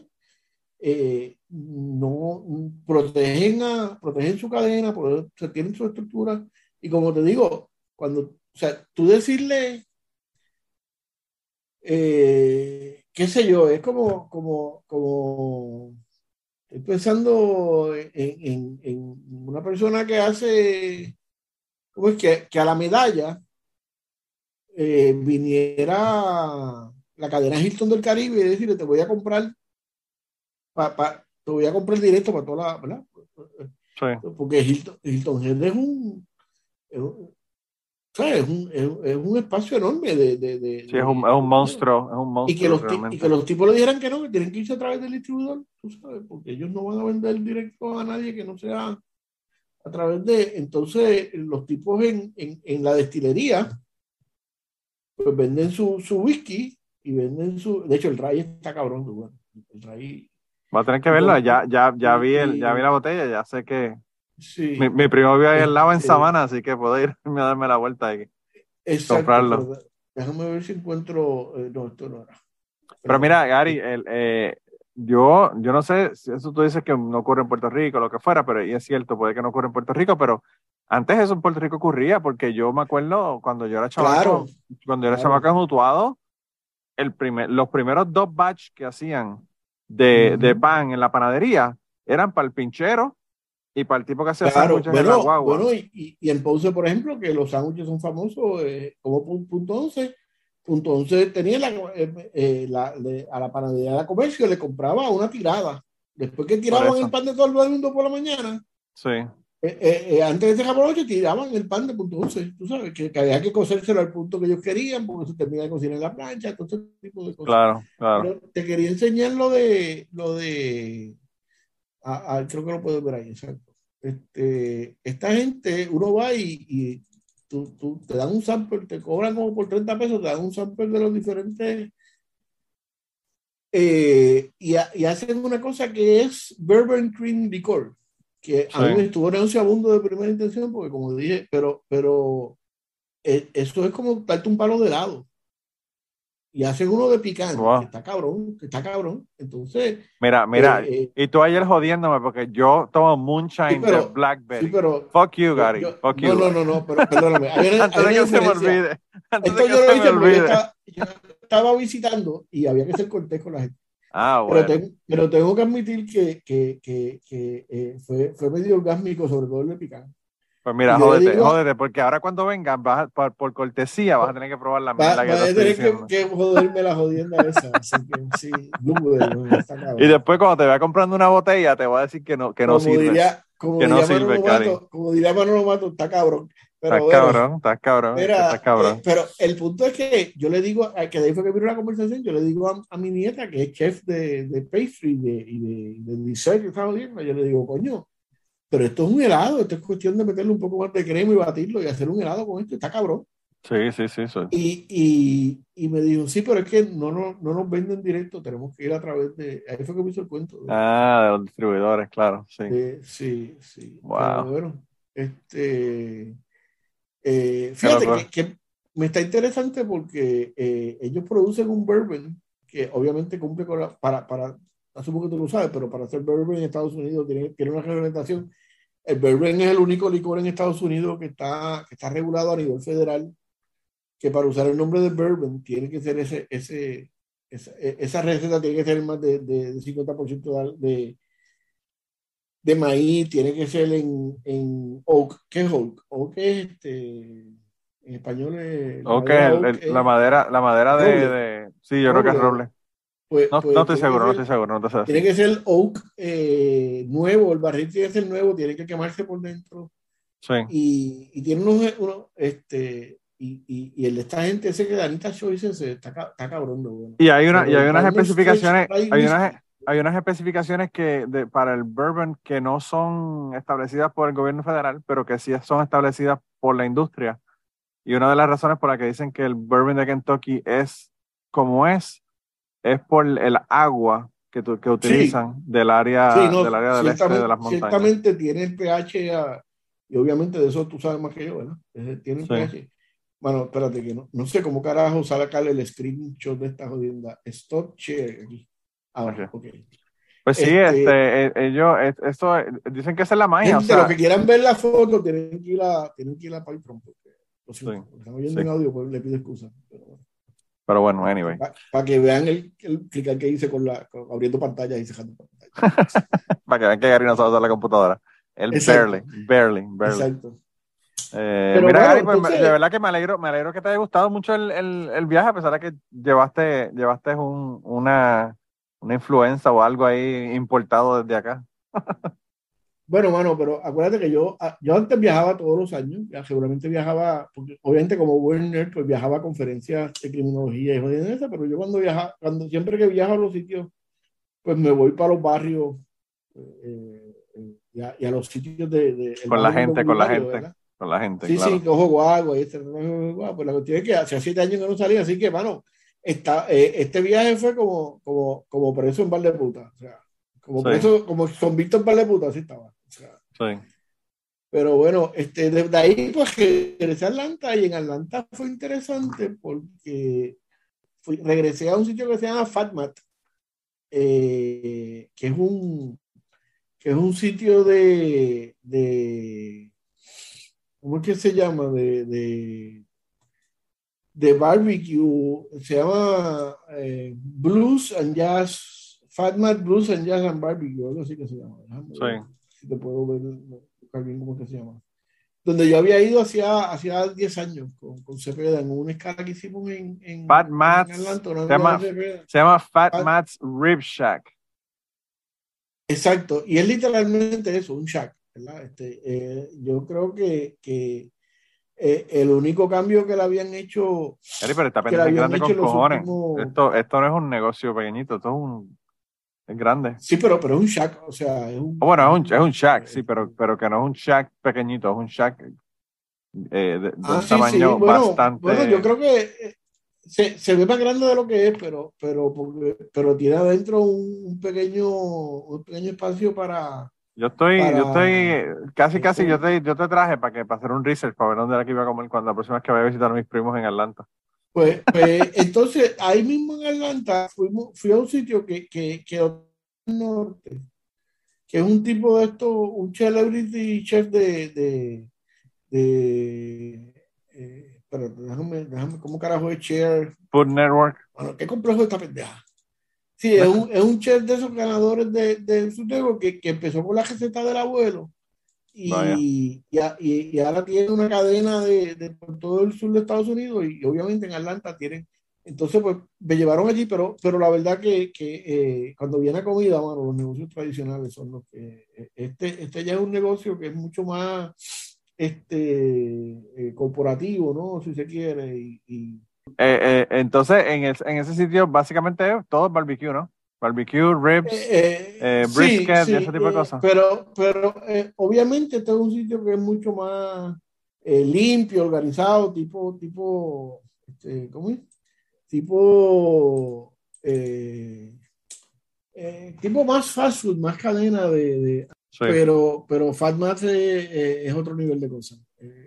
Eh, no protegen, a, protegen su cadena, se tienen su estructura. Y como te digo, cuando, o sea, tú decirle, eh, qué sé yo, es como, como, como, estoy pensando en, en- en una persona que hace, ¿cómo es que, que a la medalla eh, viniera la cadena Hilton del Caribe y decirle, te voy a comprar, pa- pa- te voy a comprar directo para toda la, ¿verdad? Sí. Porque Hilton, Hilton Head es un, es un, ¿sabes? Es un, es, es un espacio enorme de, de, de- Sí, es un, es un monstruo, es un monstruo. y que, los, y que los tipos le dijeran que no, que tienen que irse a través del distribuidor, tú sabes, porque ellos no van a vender directo a nadie que no sea a través de. Entonces, los tipos en, en, en la destilería, pues venden su, su whisky y venden su. De hecho, el Ray está cabrón, bueno, el Ray. Voy a tener que verlo, ya, ya, ya vi el, ya vi la botella, ya sé que Sí, mi, mi primo vive ahí al lado en Este- Sabana, así que puedo irme a darme la vuelta ahí. exacto, comprarlo. pero Déjame ver si encuentro. eh, no, esto no era. Pero mira, Gary, el, eh, yo, yo no sé si eso tú dices que no ocurre en Puerto Rico, lo que fuera, pero y es cierto, puede que no ocurra en Puerto Rico, pero antes eso en Puerto Rico ocurría, porque yo me acuerdo cuando yo era chamaco, Claro, cuando yo era claro. en Utuado, el primer, los primeros dos batch que hacían de, de pan en la panadería eran para el pinchero y para el tipo que hacía Claro, sándwiches en la bueno, guagua. bueno y, y, en Ponce, por ejemplo, que los sándwiches son famosos, eh, como pu- punto 11, punto 11 tenía la, eh, eh, la- le- a la panadería de comercio, le compraba una tirada. Después que tiraban el pan de todo el mundo por la mañana, Sí, eh, eh, eh, antes de cerrar por la noche, tiraban el pan de punto 11. Tú sabes, que, que había que cocérselo al punto que ellos querían, porque se termina de cocinar en la plancha, todo ese tipo de cosas. claro, claro. Pero te quería enseñar lo de, lo de, ah, ah, creo que lo puedes ver ahí, exacto. Este, esta gente, uno va y, y tú, tú- te dan un sample, te cobran como por 30 pesos, te dan un sample de los diferentes, eh, y, ha- y hacen una cosa que es bourbon cream licor, que a Sí. mí me estuvo nauseabundo de primera intención, porque como dije, pero, pero eh, eso es como darte un palo de helado. Y hacen uno de picante, Wow. que está cabrón, que está cabrón. Entonces, Mira, mira, eh, y tú ayer jodiéndome porque yo tomo moonshine Sí, pero- de Blackberry. sí, pero. Fuck you, yo- Gary. yo- Fuck no, you. no, no, no, pero perdóname. Hay una, <laughs> Antes hay una que se me olvide. Antes Esto que yo lo se me hice yo olvide. estaba, yo estaba visitando y había que ser cortés con la gente. Ah, Pero, bueno. tengo, pero tengo que admitir que, que, que, que eh, fue, fue medio orgásmico, sobre todo el de picante. Pues mira, jódete, digo- jódete, porque ahora cuando vengan, vas a- por, por cortesía, vas a tener que probar la Va, mierda va que te a tener que, que joderme la jodienda esa. Así que sí, está. <laughs> Y después cuando te vea comprando una botella, te voy a decir que no, que no como sirve. diría, como Que no diría sirve, Manolo Cari. Mato, como diría Manolo Mato, está cabrón. Pero estás bueno, cabrón, estás cabrón, Mira, estás cabrón. eh, pero el punto es que yo le digo, que de ahí fue que vino la conversación, yo le digo a, a mi nieta, que es chef de, de pastry de, y de, de dessert que está jodiendo, yo le digo, coño, pero esto es un helado, esto es cuestión de meterle un poco más de crema y batirlo y hacer un helado con esto, está cabrón. Sí, sí, sí. sí. Y, y, y me dijo, sí, pero es que no, no, no nos venden directo, tenemos que ir a través de, ahí fue que me hizo el cuento. de- Ah, de los distribuidores, claro, sí. de- sí, sí. Wow. Pero bueno, este, eh, fíjate loco. que, que me está interesante porque eh, ellos producen un bourbon que obviamente cumple con la, para, para, asumo que tú lo sabes, pero para hacer bourbon en Estados Unidos tiene, tiene una reglamentación. El bourbon es el único licor en Estados Unidos que está, que está regulado a nivel federal, que para usar el nombre de bourbon tiene que ser ese, ese, esa, esa receta tiene que ser más de, de, de 50% de, de, maíz, tiene que ser en, en oak. ¿Qué es oak? Oak es este, en español es... la madera el- el- la madera, la madera de- sí, yo creo que es Roble. Pues- No, pues no que seguro, no estoy seguro, no te sé Tiene que ser oak eh, nuevo, el barril tiene que ser nuevo, tiene que quemarse por dentro. Sí. Y, y tiene unos, unos, este, y, y, y el de esta gente ese que Danita Choice ese, está, está cabrón de bueno. Y hay una, y hay unas especificaciones, hay unas, hay unas especificaciones que de, para el bourbon que no son establecidas por el gobierno federal, pero que sí son establecidas por la industria. Y una de las razones por las que dicen que el bourbon de Kentucky es como es, es por el agua que, que utilizan del área, del área del este de las montañas. Ciertamente tiene el pH, y obviamente de eso tú sabes más que yo, ¿verdad? Tiene el pH. Bueno, espérate que no, no sé cómo carajo sacarle el screenshot de esta jodienda. Stop share aquí. Ahora, ok. Pues sí, este, este eh, ellos, esto, dicen que esa es la magia. Gente, o sea, los que quieran ver la foto tienen que ir a, tienen que ir a Patreon, porque lo siento, sí, están oyendo en audio, pues le pido excusa. Pero, pero bueno, anyway. Para que vean el, el clicar que hice con la, con, abriendo pantalla y cerrando pantalla. <laughs> para que vean que Gary no sabe usar la computadora. Él barely, barely, barely. Exacto. Eh, mira, Gary, pues, de verdad que me alegro, me alegro que te haya gustado mucho el, el, el viaje, a pesar de que llevaste, llevaste un, una, una influenza o algo ahí importado desde acá. <laughs> bueno, mano, pero acuérdate que yo, ah, yo antes viajaba todos los años, ya seguramente viajaba, porque obviamente como Werner, pues viajaba a conferencias de criminología y jodienda, pero yo cuando viajaba, cuando siempre que viajo a los sitios, pues me voy para los barrios eh, eh, y, a, los sitios de... con la gente, con la gente. Con la gente. Sí, sí, cojo guagua. Y este, pues la cuestión es que hace siete años que no salía, así que, mano, esta, eh, este viaje fue como, como, como preso en bar de puta. O sea, como preso, como convicto en bar de puta, así estaba. Sí. Pero bueno, este, desde ahí pues regresé a Atlanta y en Atlanta fue interesante porque fui, regresé a un sitio que se llama Fatmat, eh, que es un que es un sitio de, de ¿cómo es que se llama? De, de, de barbecue, se llama eh, Blues and Jazz, Fat Mat Blues and Jazz and Barbecue, algo así que se llama. Sí. Si te puedo ver, bien cómo que se llama. Donde yo había ido hacía, hacía 10 años con, con Cepeda en una escala que hicimos en, en Fat Mats. se, llama, se, llama, Fat, Mats Rib Shack. Exacto, y es literalmente eso, un shack. ¿verdad? Este, eh, yo creo que, que eh, el único cambio que le habían hecho. pero está grande con cojones. Esto, esto no es un negocio pequeñito, esto es un. Es grande. Sí, pero, pero es un shack, o sea, es un. Bueno, es un, es un shack, sí, pero, pero que no es un shack pequeñito, es un shack eh, de, ah, un tamaño bastante. Bueno, yo creo que eh, se, se, ve más grande de lo que es, pero, pero, pero tiene adentro un, pequeño, un pequeño espacio para, yo estoy, yo estoy, casi, casi, yo te, yo te traje para que para hacer un research, para ver dónde era que iba a comer cuando la próxima vez que vaya a visitar a mis primos en Atlanta. Pues, pues entonces, ahí mismo en Atlanta, fuimos, fui a un sitio que, que, que norte, que es un tipo de esto, un celebrity chef de, de, de eh, pero déjame, déjame, ¿cómo carajo es Chair? Food Network. Bueno, ¿qué complejo esta pendeja? Sí, es un, es un chef de esos ganadores de, de su que, que empezó con la receta del abuelo y, y, y, ahora tiene una cadena de, de, por todo el sur de Estados Unidos y, obviamente en Atlanta tienen. Entonces, pues me llevaron allí, pero, pero la verdad que, que eh, cuando viene a comida, bueno, los negocios tradicionales son los que. Eh, este, este ya es un negocio que es mucho más este, eh, corporativo, ¿no? Si se quiere, y, eh, eh, entonces, en, en, ese sitio básicamente todo es barbecue, ¿no? Barbecue, ribs, eh, brisket y ese tipo de cosas. Pero, pero obviamente este es un sitio que es mucho más limpio, organizado, tipo, tipo, este, ¿cómo es? Tipo, tipo más fast food, más cadena de... Pero, pero Fat es otro nivel de cosas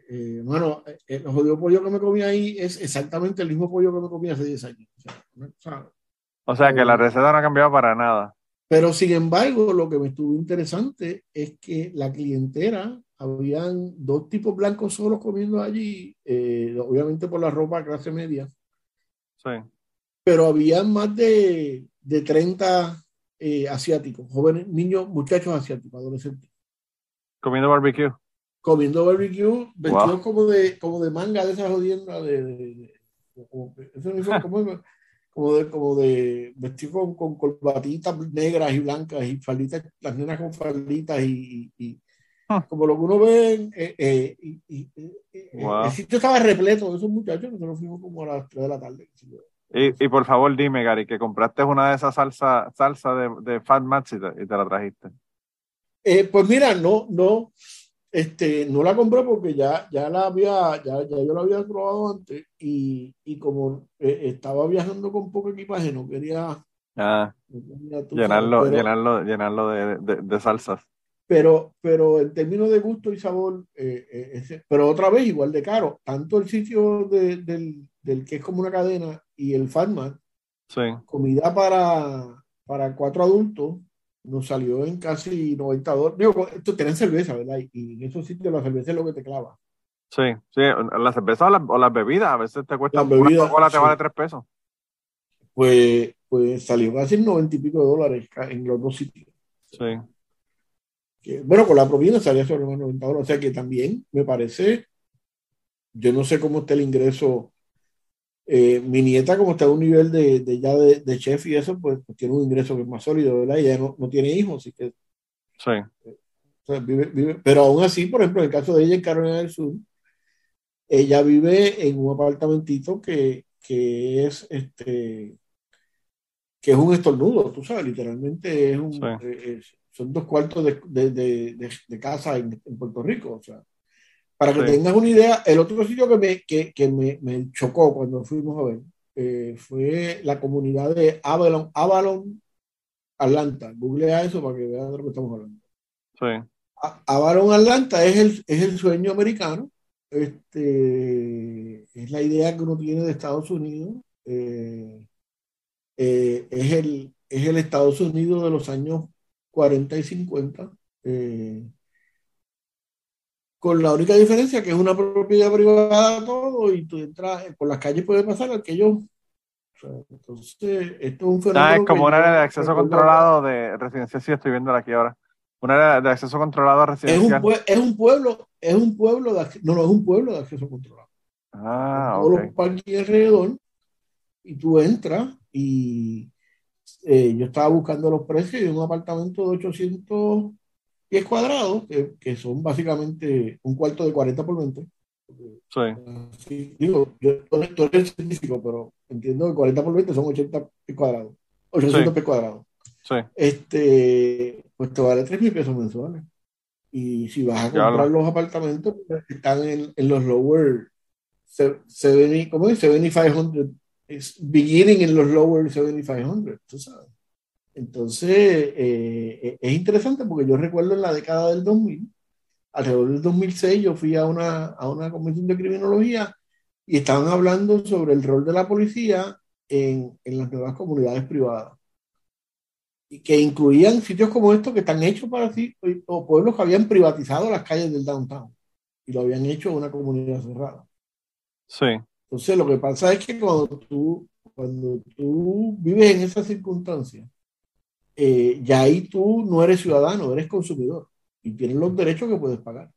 eh, bueno, eh, el jodido pollo que me comí ahí es exactamente el mismo pollo que me comí hace 10 años. O sea, que la receta no ha cambiado para nada. Pero sin embargo, lo que me estuvo interesante es que la clientela, habían dos tipos blancos solos comiendo allí, eh, obviamente por la ropa clase media. Sí. Pero había más de, de 30 eh, asiáticos, jóvenes, niños, muchachos asiáticos, adolescentes. Comiendo barbecue comiendo barbecue, vestidos como de como de manga de esas jodiendas de, de, como, como, de como de vestido con, con corbatitas negras y blancas y falditas, las nenas con falditas y, y, ah. como lo que uno ve eh, eh, y, el sitio estaba repleto de esos muchachos, nosotros fuimos como a las 3 de la tarde. Y, y por favor dime, Gary, que compraste una de esas salsa, salsa de, de Fat Mats y te, la trajiste. Eh, pues mira, no, no, este, no la compré porque ya, ya la había, ya, ya yo la había probado antes y, y como eh, estaba viajando con poco equipaje, no quería Ah, llenarlo, llenarlo, llenarlo de, de, salsas. Pero, pero en términos de gusto y sabor, eh, eh, pero otra vez igual de caro. Tanto el sitio del, del, que es como una cadena y el Farma, sí. comida para, para cuatro adultos, nos salió en casi 90 dólares. Digo, esto tienen cerveza, ¿verdad? Y en esos sitios la cerveza es lo que te clava. Sí, sí, la cerveza o, las bebidas, a veces te cuesta una coca te vale tres pesos. Pues, pues salió casi 90 y pico de dólares en los dos sitios. Sí. bueno, con la propina salía sobre los 90 dólares, o sea que también me parece, yo no sé cómo está el ingreso eh, mi nieta, como está a un nivel de, de ya de, chef y eso, pues, pues, tiene un ingreso que es más sólido, ¿verdad? Y ella no, no tiene hijos, así que... Sí. vive, vive, pero aún así, por ejemplo, en el caso de ella en Carolina del Sur, ella vive en un apartamentito que, que es este que es un estornudo, tú sabes, literalmente es un, eh, son dos cuartos de, de, de, de casa en, en, Puerto Rico, o sea, para que tengas una idea, el otro sitio que me, que, que me, me chocó cuando fuimos a ver eh, fue la comunidad de Avalon, Avalon, Atlanta. Googlea eso para que vean de lo que estamos hablando. Sí. Avalon, Atlanta es el, es el sueño americano. Este, es la idea que uno tiene de Estados Unidos. Eh, eh, es, el, es el Estados Unidos de los años 40 y 50. Eh, con la única diferencia que es una propiedad privada todo y tú entras por las calles puede pasar aquello o entonces esto es un fenómeno es como un área de acceso controlado de residencia sí estoy viendo aquí ahora. Un área de acceso controlado residencial. es un, pueblo es un pueblo de no no es un pueblo de acceso controlado. Ah todos los parques alrededor y tú entras y eh, yo estaba buscando los precios de un apartamento de 800 pies cuadrados, que, que, son básicamente un cuarto de 40 por 20. Sí. digo, yo no eres científico, pero entiendo que 40 por 20 son 80 pies cuadrados, 800 pies cuadrados. Sí. Este, pues te vale 3 mil pesos mensuales. Y si vas a comprar los apartamentos, pues, están en, en los lower 70, ¿cómo es? 7500, beginning en los lower 7500, tú sabes. Entonces, eh, eh, es interesante porque yo recuerdo en la década del 2000, alrededor del 2006, yo fui a una, a una convención de criminología y estaban hablando sobre el rol de la policía en, en las nuevas comunidades privadas. Y que incluían sitios como estos que están hechos para sí, o pueblos que habían privatizado las calles del downtown y lo habían hecho en una comunidad cerrada. Sí. Entonces, lo que pasa es que cuando tú, cuando tú vives en esas circunstancias, eh, ya ahí tú no eres ciudadano, eres consumidor y tienes los derechos que puedes pagar.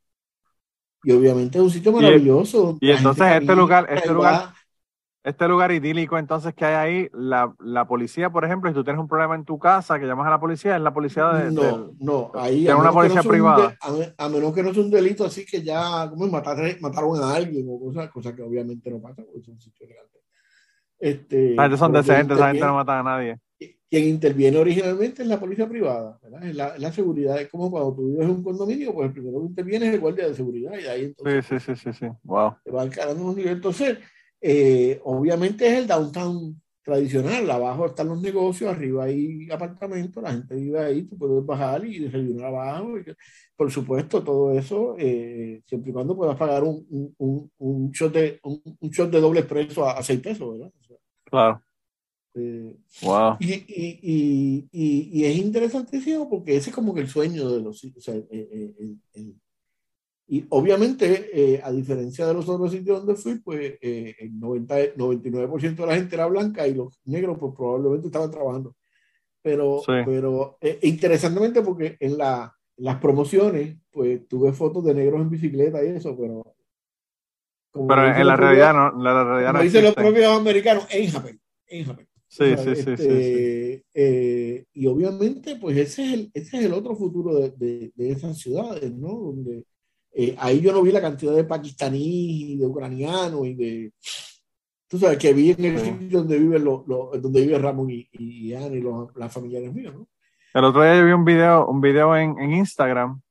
Y obviamente es un sitio maravilloso. Y, entonces este lugar, este lugar, este lugar idílico entonces que hay ahí, la, la, policía, por ejemplo, si tú tienes un problema en tu casa que llamas a la policía, es la policía de... No, no, ahí... Es una policía privada. a, menos que no sea un delito así que ya, como matar, mataron a alguien o cosas, cosas que obviamente no pasan, porque son sitios legales. Este, son decentes, esa gente no mata a nadie quien interviene originalmente es la policía privada, ¿verdad? Es la, la, seguridad. Es como cuando tú vives en un condominio, pues el primero que interviene es el guardia de seguridad y ahí entonces. Sí, sí, sí, sí, Wow. Te va encarando un nivel. Entonces, eh, obviamente es el downtown tradicional. Abajo están los negocios, arriba hay apartamentos, la gente vive ahí, tú puedes bajar y desayunar abajo. por supuesto, todo eso, eh, siempre y cuando puedas pagar un, un, un, shot, de, un, shot de doble expreso a, a 6 pesos, ¿verdad? claro. Eh, wow. y, y, y, y, es interesantísimo porque ese es como que el sueño de los o sea, eh, eh, y obviamente, a diferencia de los otros sitios donde fui, pues el 90, 99% de la gente era blanca y los negros pues probablemente estaban trabajando. Pero, pero interesantemente porque en la, las promociones, pues tuve fotos de negros en bicicleta y eso, pero... pero en la realidad no, la, realidad no dicen los propios americanos, en Japón, en Japón. Sí, sí, sí, sí, este, eh, y obviamente, pues ese es el, ese es el otro futuro de, de, de esas ciudades, ¿no? Donde eh, ahí yo no vi la cantidad de pakistaníes y de ucranianos y de, tú sabes, que vi en el sitio donde vive, lo, lo, donde vive Ramón y, y Ana y los, las familiares míos, ¿no? El otro día yo vi un video, un video en, en Instagram,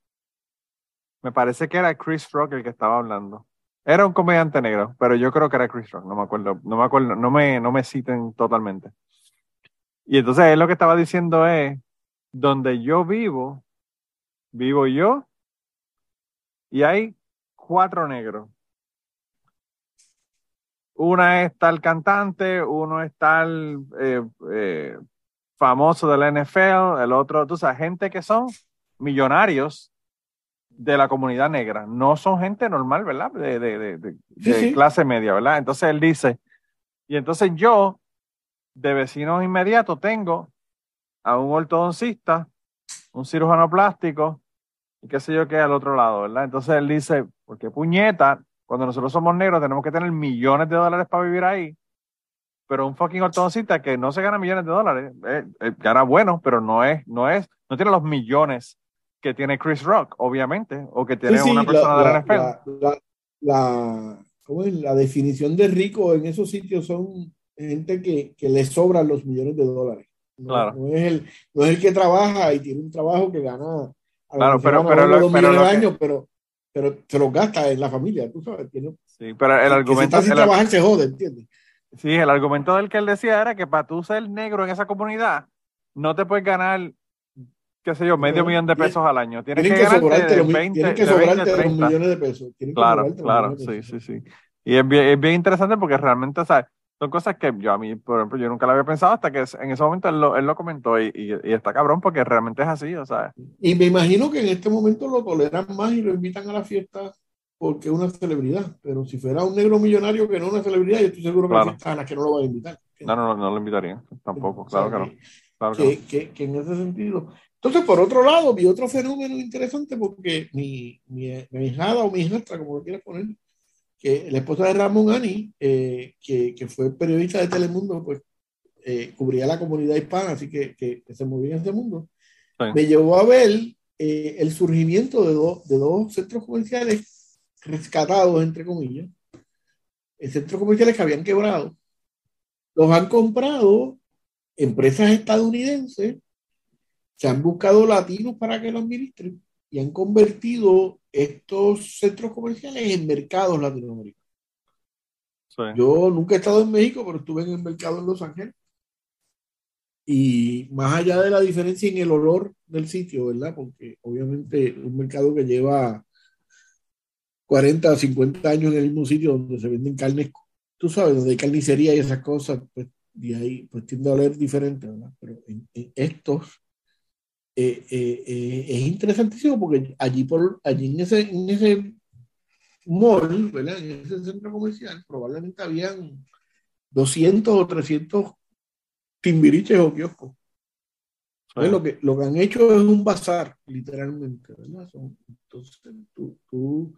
me parece que era Chris Rock el que estaba hablando era un comediante negro, pero yo creo que era Chris Rock, no me acuerdo, no me acuerdo, no me, no me citen totalmente. Y entonces él lo que estaba diciendo es, donde yo vivo, vivo yo y hay cuatro negros. Una es tal cantante, uno es tal eh, eh, famoso de la NFL, el otro, tú sabes, gente que son millonarios de la comunidad negra, no son gente normal, ¿verdad? De, de, de, clase media, ¿verdad? Entonces él dice, y entonces yo, de vecinos inmediatos, tengo a un ortodoncista, un cirujano plástico, y qué sé yo qué al otro lado, ¿verdad? Entonces él dice, porque puñeta, cuando nosotros somos negros tenemos que tener millones de dólares para vivir ahí, pero un fucking ortodoncista que no se gana millones de dólares, eh, eh, gana bueno, pero no es, no es, no tiene los millones que tiene Chris Rock, obviamente, o que tiene una persona de la NFL. La, la, definición de rico en esos sitios son gente que, que le sobran los millones de dólares. No, es el, no es el que trabaja y tiene un trabajo que gana claro, pero, pero, lo, pero, pero, pero se los gasta en la familia, tú sabes. sí, pero el argumento. Si está sin trabajar, se jode, ¿entiendes? Sí, el argumento del que él decía era que para tú ser negro en esa comunidad, no te puedes ganar, qué sé yo, medio millón de pesos al año. Tienes que, ganarte de 20, tienes que sobrarte de millones de pesos. claro, claro, sí, sí, sí. Y es bien, es bien interesante porque realmente, ¿sabes? son cosas que yo a mí, por ejemplo, yo nunca lo había pensado hasta que en ese momento él lo, él lo comentó y, y, está cabrón porque realmente es así, o sea. Y me imagino que en este momento lo toleran más y lo invitan a la fiesta porque es una celebridad, pero si fuera un negro millonario que no es una celebridad, yo estoy seguro que, claro. a que no lo va a invitar. No, no, no, lo invitaría, tampoco, claro, que, no. Claro que, que, en ese sentido. Entonces, por otro lado, vi otro fenómeno interesante porque mi, mi, mi hijada o mi hijastra, como lo quieras poner, que la esposa de Ramón Ani, eh, que, que, fue periodista de Telemundo, pues eh, cubría la comunidad hispana, así que, que, se movía en ese mundo, me llevó a ver eh, el surgimiento de, de dos centros comerciales rescatados, entre comillas, centros comerciales que habían quebrado. Los han comprado empresas estadounidenses, se han buscado latinos para que los administren y han convertido estos centros comerciales en mercados latinoamericanos. Yo nunca he estado en México, pero estuve en el mercado en Los Ángeles. Y más allá de la diferencia en el olor del sitio, ¿verdad? Porque obviamente un mercado que lleva 40 o 50 años en el mismo sitio donde se venden carnes, tú sabes, donde hay carnicería y esas cosas, pues, y ahí pues tiende a oler diferente, ¿verdad? Pero en estos eh, eh, eh, es interesantísimo porque allí, por, allí en, ese, en ese mall, ¿verdad? en ese centro comercial, probablemente habían 200 o 300 timbiriches o kioscos. Lo, que, lo que han hecho es un bazar, literalmente. ¿verdad? entonces, tú,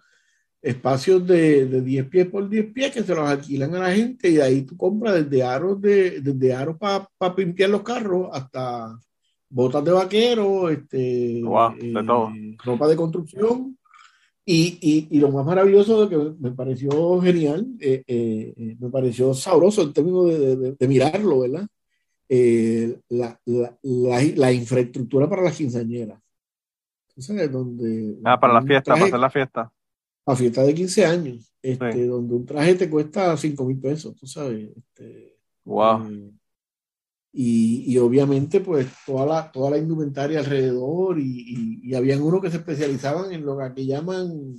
espacios de, de, 10 pies por 10 pies que se los alquilan a la gente y ahí tú compras desde aros, de, desde aros para pa pintar los carros hasta botas de vaquero, este, eh, ropa de construcción. Y, y, y, lo más maravilloso que me pareció genial, eh, eh, me pareció sabroso en términos de, de, mirarlo, ¿verdad? La, la, la, infraestructura para las quinceañeras. ¿Sabes? Donde, ah, para la fiesta, para hacer la fiesta. La fiesta de 15 años, este, donde un traje te cuesta 5 mil pesos, tú sabes. Este, wow. Y, y, obviamente pues toda la, toda la indumentaria alrededor y, y, habían unos que se especializaban en lo que llaman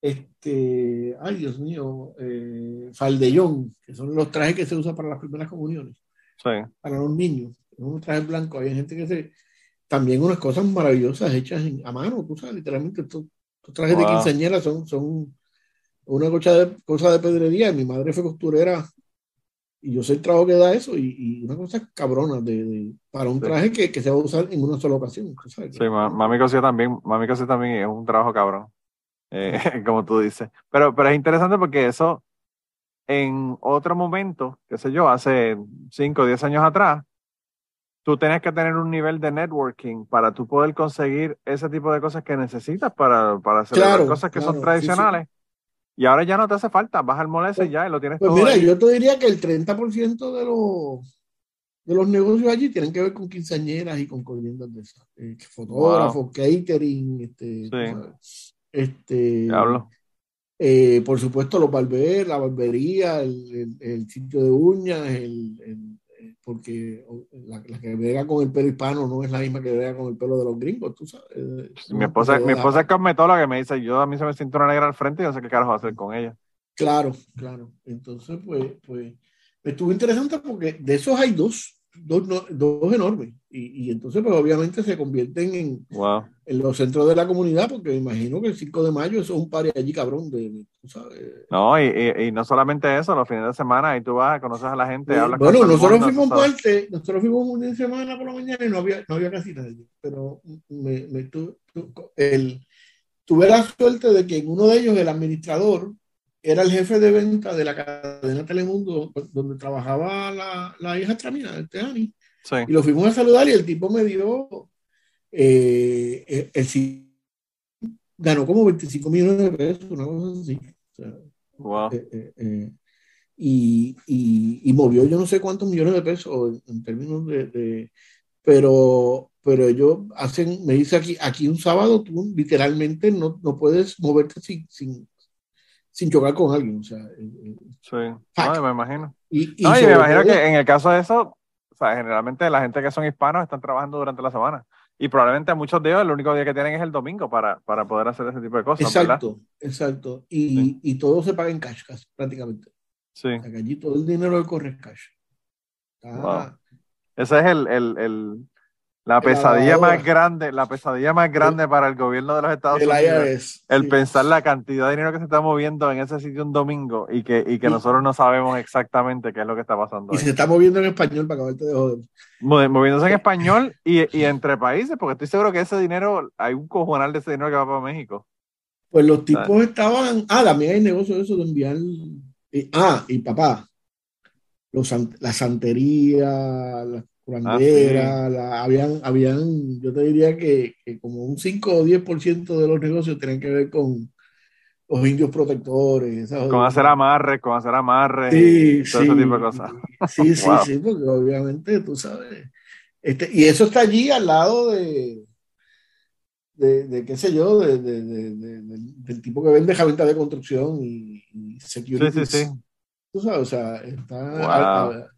este, ay Dios mío, eh, faldellón, que son los trajes que se usan para las primeras comuniones, para los niños, unos trajes blancos, había gente que se, también unas cosas maravillosas hechas a mano, tú sabes, literalmente estos, trajes de quinceañera son, son una cosa de, cosa de pedrería, mi madre fue costurera y yo sé el trabajo que da eso y, y una cosa cabrona de, para un traje que, que, se va a usar en una sola ocasión. Sí, mami cosía también, mami cosía también es un trabajo cabrón, eh, <laughs> como tú dices. Pero, pero es interesante porque eso en otro momento, qué sé yo, hace 5 o 10 años atrás, tú tenías que tener un nivel de networking para tú poder conseguir ese tipo de cosas que necesitas para, para hacer cosas que son tradicionales. Y ahora ya no te hace falta, vas al molese y ya y lo tienes pues todo. Mira, yo te diría que el 30% de los, de los negocios allí tienen que ver con quinceañeras y con corrientes de esas. Eh, fotógrafos, catering, este. este eh, por supuesto, los barberos, la barbería, el, el, sitio de uñas, el, porque la, que vega con el pelo hispano no es la misma que vega con el pelo de los gringos, tú sabes. Mi esposa, mi esposa es cosmetóloga que me dice, yo a mí se me siento una negra al frente y no sé qué carajo hacer con ella. Claro, claro. Entonces, pues, pues, estuvo interesante porque de esos hay dos dos, dos enormes. Y, y, entonces, pues obviamente se convierten en, en los centros de la comunidad, porque me imagino que el 5 de mayo eso es un par allí cabrón. De, No, y, y, no solamente eso, los fines de semana, ahí tú vas, conoces a la gente, hablas Bueno, nosotros fuimos parte, nosotros fuimos un fin de semana por la mañana y no había, no había casi nadie. Pero me, me el, tuve la suerte de que en uno de ellos, el administrador, era el jefe de venta de la cadena Telemundo, donde trabajaba la, la hija Tramina, el Teani. Y lo fuimos a saludar y el tipo me dio, eh, el, ganó como 25 millones de pesos, una cosa así. wow. Eh, eh, y, y, y, movió yo no sé cuántos millones de pesos en, términos de, de, pero pero ellos hacen, me dice aquí, aquí un sábado tú literalmente no, no puedes moverte sin, sin, sin chocar con alguien. O sea, eh, eh, sí, no, me imagino. Y, no, y me imagino que en el caso de eso, o sea, generalmente la gente que son hispanos están trabajando durante la semana. Y probablemente muchos de ellos el único día que tienen es el domingo para, para poder hacer ese tipo de cosas. Exacto, exacto. Y, y, todo se paga en cash, prácticamente. Sí. O sea, que allí todo el dinero corre en cash. Ese es el, el, el, la pesadilla más grande, la pesadilla más grande para el gobierno de los Estados Unidos. el pensar la cantidad de dinero que se está moviendo en ese sitio un domingo y que, y que nosotros no sabemos exactamente qué es lo que está pasando. Y se está moviendo en español para acabarte de joder. Moviéndose en español y, y, entre países, porque estoy seguro que ese dinero, hay un cojonal de ese dinero que va para México. Pues los tipos estaban. Ah, también hay negocio de eso de enviar. ah, y papá, los, la santería, bandera, ah, habían, habían, yo te diría que, como un 5 o 10% de los negocios tienen que ver con los indios protectores. Con hacer amarre, con hacer amarre, sí, todo ese tipo de cosas. Sí, <laughs> sí, sí, porque obviamente tú sabes. Este, y eso está allí al lado de, de, qué sé yo, de, del tipo que vende herramientas de construcción y, security. Sí, sí, sí. Tú sabes, o sea, está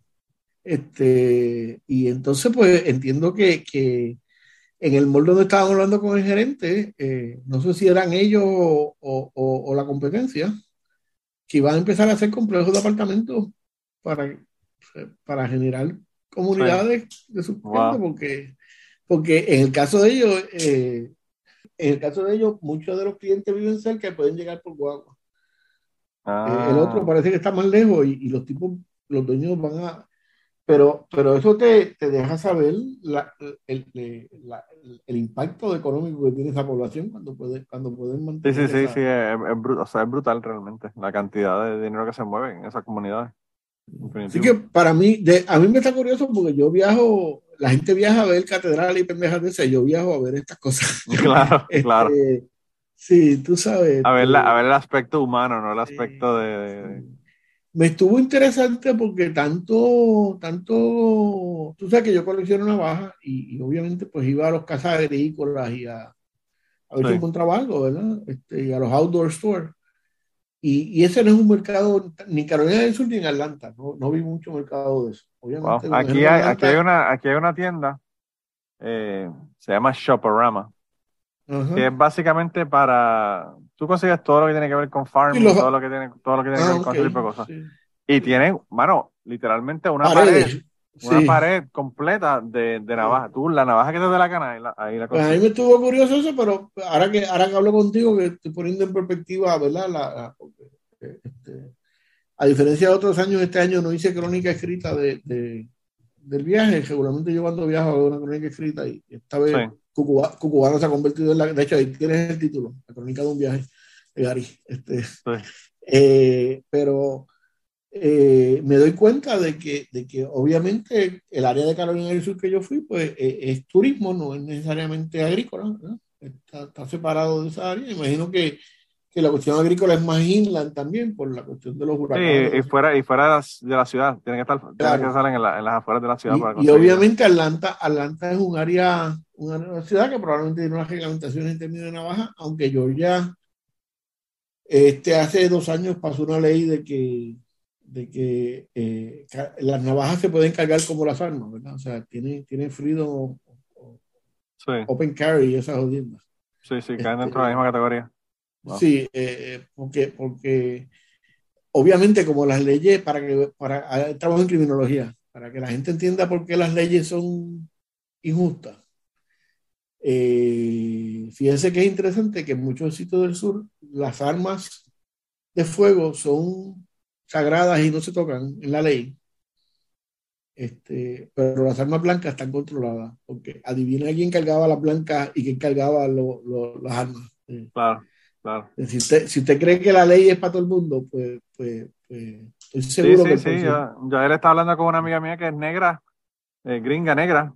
este, y entonces, pues entiendo que, que en el molde donde estaban hablando con el gerente, eh, no sé si eran ellos o, o, la competencia, que iban a empezar a hacer complejos de apartamentos para, para generar comunidades de sus porque, porque en el caso de ellos, eh, en el caso de ellos, muchos de los clientes viven cerca y pueden llegar por guagua. Eh, el otro ah. parece que está más lejos y, y los tipos, los dueños van a, pero, pero eso te, te deja saber la, el, la, el, impacto económico que tiene esa población cuando, puede, cuando pueden mantener. Sí, sí, sí, sí es, o sea, es, brutal realmente la cantidad de dinero que se mueve en esas comunidades. Así que para mí, de, a mí me está curioso porque yo viajo, la gente viaja a ver catedral y pendejas de esas, yo viajo a ver estas cosas. <laughs> Claro, <laughs> este, claro. Sí, tú sabes. A ver, la, a ver el aspecto humano, no el aspecto de me estuvo interesante porque tanto, tanto, tú sabes que yo colecciono navajas y, y obviamente pues iba a los casas agrícolas y a, a ver si encontraba algo, ¿verdad? Este, y a los outdoor stores. Y, y, ese no es un mercado, ni Carolina del Sur ni en Atlanta, no, no vi mucho mercado de eso. Obviamente, aquí, hay, aquí, hay una, aquí hay una tienda, eh, se llama Shoporama, que es básicamente para, tú consigues todo lo que tiene que ver con farming, todo lo que tiene, todo lo que tiene que ver ah, con ese tipo de cosas. Y tienen, mano, literalmente una pared, una pared completa de, de navaja. Tú, la navaja que te da la cana, ahí la, pues a mí me estuvo curioso eso, pero ahora que, ahora que hablo contigo, que estoy poniendo en perspectiva, ¿verdad? La, este, a diferencia de otros años, este año no hice crónica escrita de, de del viaje. Seguramente yo cuando viajo hago una crónica escrita y esta vez Cucubano se ha convertido en la. De hecho, ahí tienes el título, La crónica de un viaje Gary. Este, eh, pero eh, me doy cuenta de que, de que obviamente el área de Carolina del Sur que yo fui, pues eh, es turismo, no es necesariamente agrícola, está, está, separado de esa área. Imagino que que la cuestión agrícola es más inland también por la cuestión de los huracanes. Sí, y fuera, y fuera de la ciudad, tienen que estar, tienen que estar en, las afueras de la ciudad. Y, para y obviamente Atlanta, Atlanta es un área, una ciudad que probablemente tiene una reglamentación en términos de navaja, aunque Georgia, este, hace dos años pasó una ley de que, de que eh, las navajas se pueden cargar como las armas, ¿verdad? O sea, tiene, tiene freedom open carry esas jodiendas. Sí, sí, caen dentro de la misma categoría. Sí, eh, porque, porque obviamente como las leyes, para que para, trabajo en criminología, para que la gente entienda por qué las leyes son injustas. Eh, fíjense que es interesante que en muchos sitios del sur las armas de fuego son sagradas y no se tocan en la ley. Este, pero las armas blancas están controladas, porque adivina quién cargaba las blancas y quién cargaba las armas. Claro, claro. Si usted, si usted cree que la ley es para todo el mundo, pues, pues, pues estoy seguro sí, sí, que... Sí, yo, yo él estaba hablando con una amiga mía que es negra, eh, gringa negra,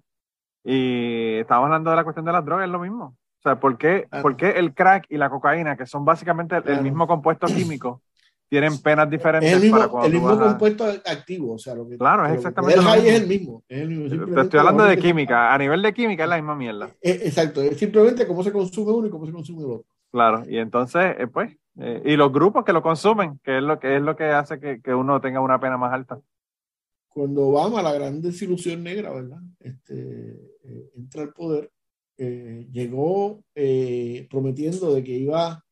y estábamos hablando de la cuestión de las drogas, es lo mismo. O sea, ¿por qué, ¿por qué el crack y la cocaína, que son básicamente el mismo compuesto químico, <clears throat> tienen penas diferentes. Es el mismo, el mismo compuesto activo, o sea, lo que, Claro, es exactamente. El high es el mismo. Es el mismo. Te estoy hablando de química. A nivel de química es la misma mierda. exacto, es simplemente cómo se consume uno y cómo se consume el otro. Claro, y entonces, eh, pues, eh, y los grupos que lo consumen, que es lo que es lo que hace que, que uno tenga una pena más alta. Cuando Obama, la gran desilusión negra, ¿verdad? Este, eh, entra al poder, llegó prometiendo de que iba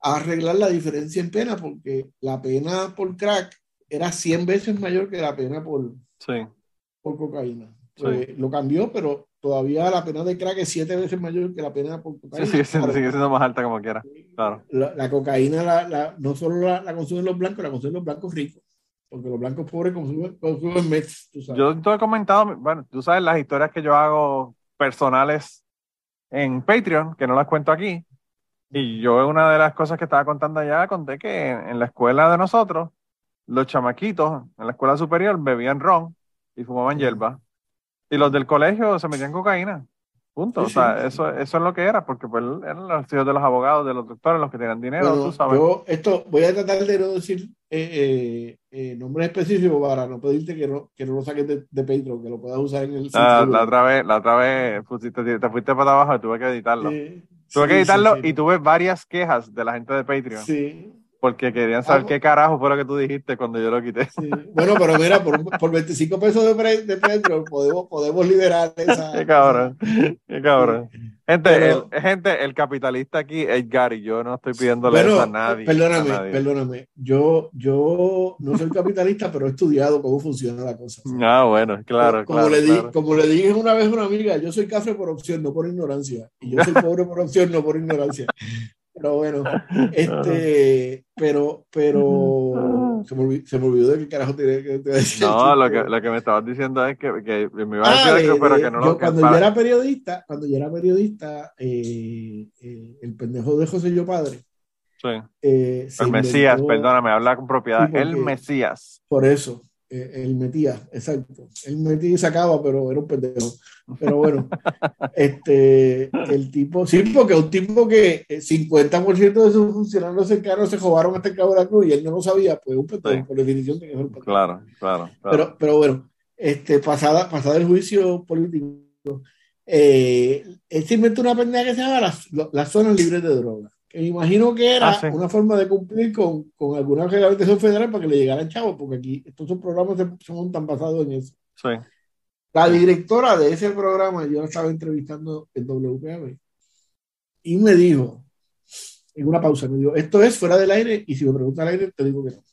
arreglar la diferencia en pena, porque la pena por crack era 100 veces mayor que la pena por, por cocaína. Pues, lo cambió, pero todavía la pena de crack es 7 veces mayor que la pena por cocaína. Sí, sigue, siendo, más alta como quiera. Claro. La, cocaína la, no solo la, consumen los blancos, la consumen los blancos ricos. Porque los blancos pobres consumen, consumen meth, Yo te he comentado, bueno, tú sabes las historias que yo hago personales en Patreon, que no las cuento aquí, y yo una de las cosas que estaba contando allá, conté que en, la escuela de nosotros, los chamaquitos en la escuela superior bebían ron y fumaban hierba. Y los del colegio se metían cocaína. Punto. o sea, eso, eso es lo que era, porque pues eran los hijos de los abogados, de los doctores, los que tenían dinero, tú sabes. Yo esto voy a tratar de no decir eh, eh, eh nombres específicos para no pedirte que no, que no lo saques de, de Patreon, que lo puedas usar en el ah, la, otra vez, la otra vez te, fuiste para abajo y tuve que editarlo. Tuve que editarlo y tuve varias quejas de la gente de Patreon. Sí. Porque querían saber qué carajo fue lo que tú dijiste cuando yo lo quité. Bueno, pero mira, por, por 25 pesos de, de Patreon podemos, podemos liberar <laughs> esa. Qué cabrón. Qué cabrón. Gente, el, gente, el capitalista aquí es Gary. Yo no estoy pidiéndole eso a nadie. Perdóname, perdóname. Yo, yo no soy capitalista, pero he estudiado cómo funciona la cosa. Ah, bueno, claro. Como, le, di, como le dije una vez a una amiga, yo soy café por opción, no por ignorancia. Y yo soy <laughs> pobre por opción, no por ignorancia. Pero bueno, <laughs> este, pero, pero se me, olvidó, se me olvidó de qué carajo tenía que decir. No, lo que, lo que me estabas diciendo es que, que me iba a decir ah, algo, pero que no yo, Cuando yo era periodista, cuando yo era periodista, eh, eh, el pendejo de José Yo Padre. Sí. Eh, el Mesías, perdóname, habla con propiedad. el Mesías. Por eso. Eh, él metía, exacto. Él metía y sacaba, pero era un pendejo. Pero bueno, <laughs> este, el tipo, sí, porque un tipo que 50% eh, de sus funcionarios cercanos se robaron hasta el Cabo de la Cruz y él no lo sabía, pues un pendejo, por definición que un Claro, claro, Pero, pero bueno, este, pasada, pasada el juicio político, eh, él se inventó una pendeja que se llama las, las zonas libres de drogas me imagino que era ah, una forma de cumplir con, con alguna reglamentación federal para que le llegaran chavos, porque aquí estos programas que se montan basados en eso. Sí. La directora de ese programa, yo la estaba entrevistando en WPAB, y me dijo, en una pausa, me dijo, esto es fuera del aire, y si me pregunta al aire, te digo que no.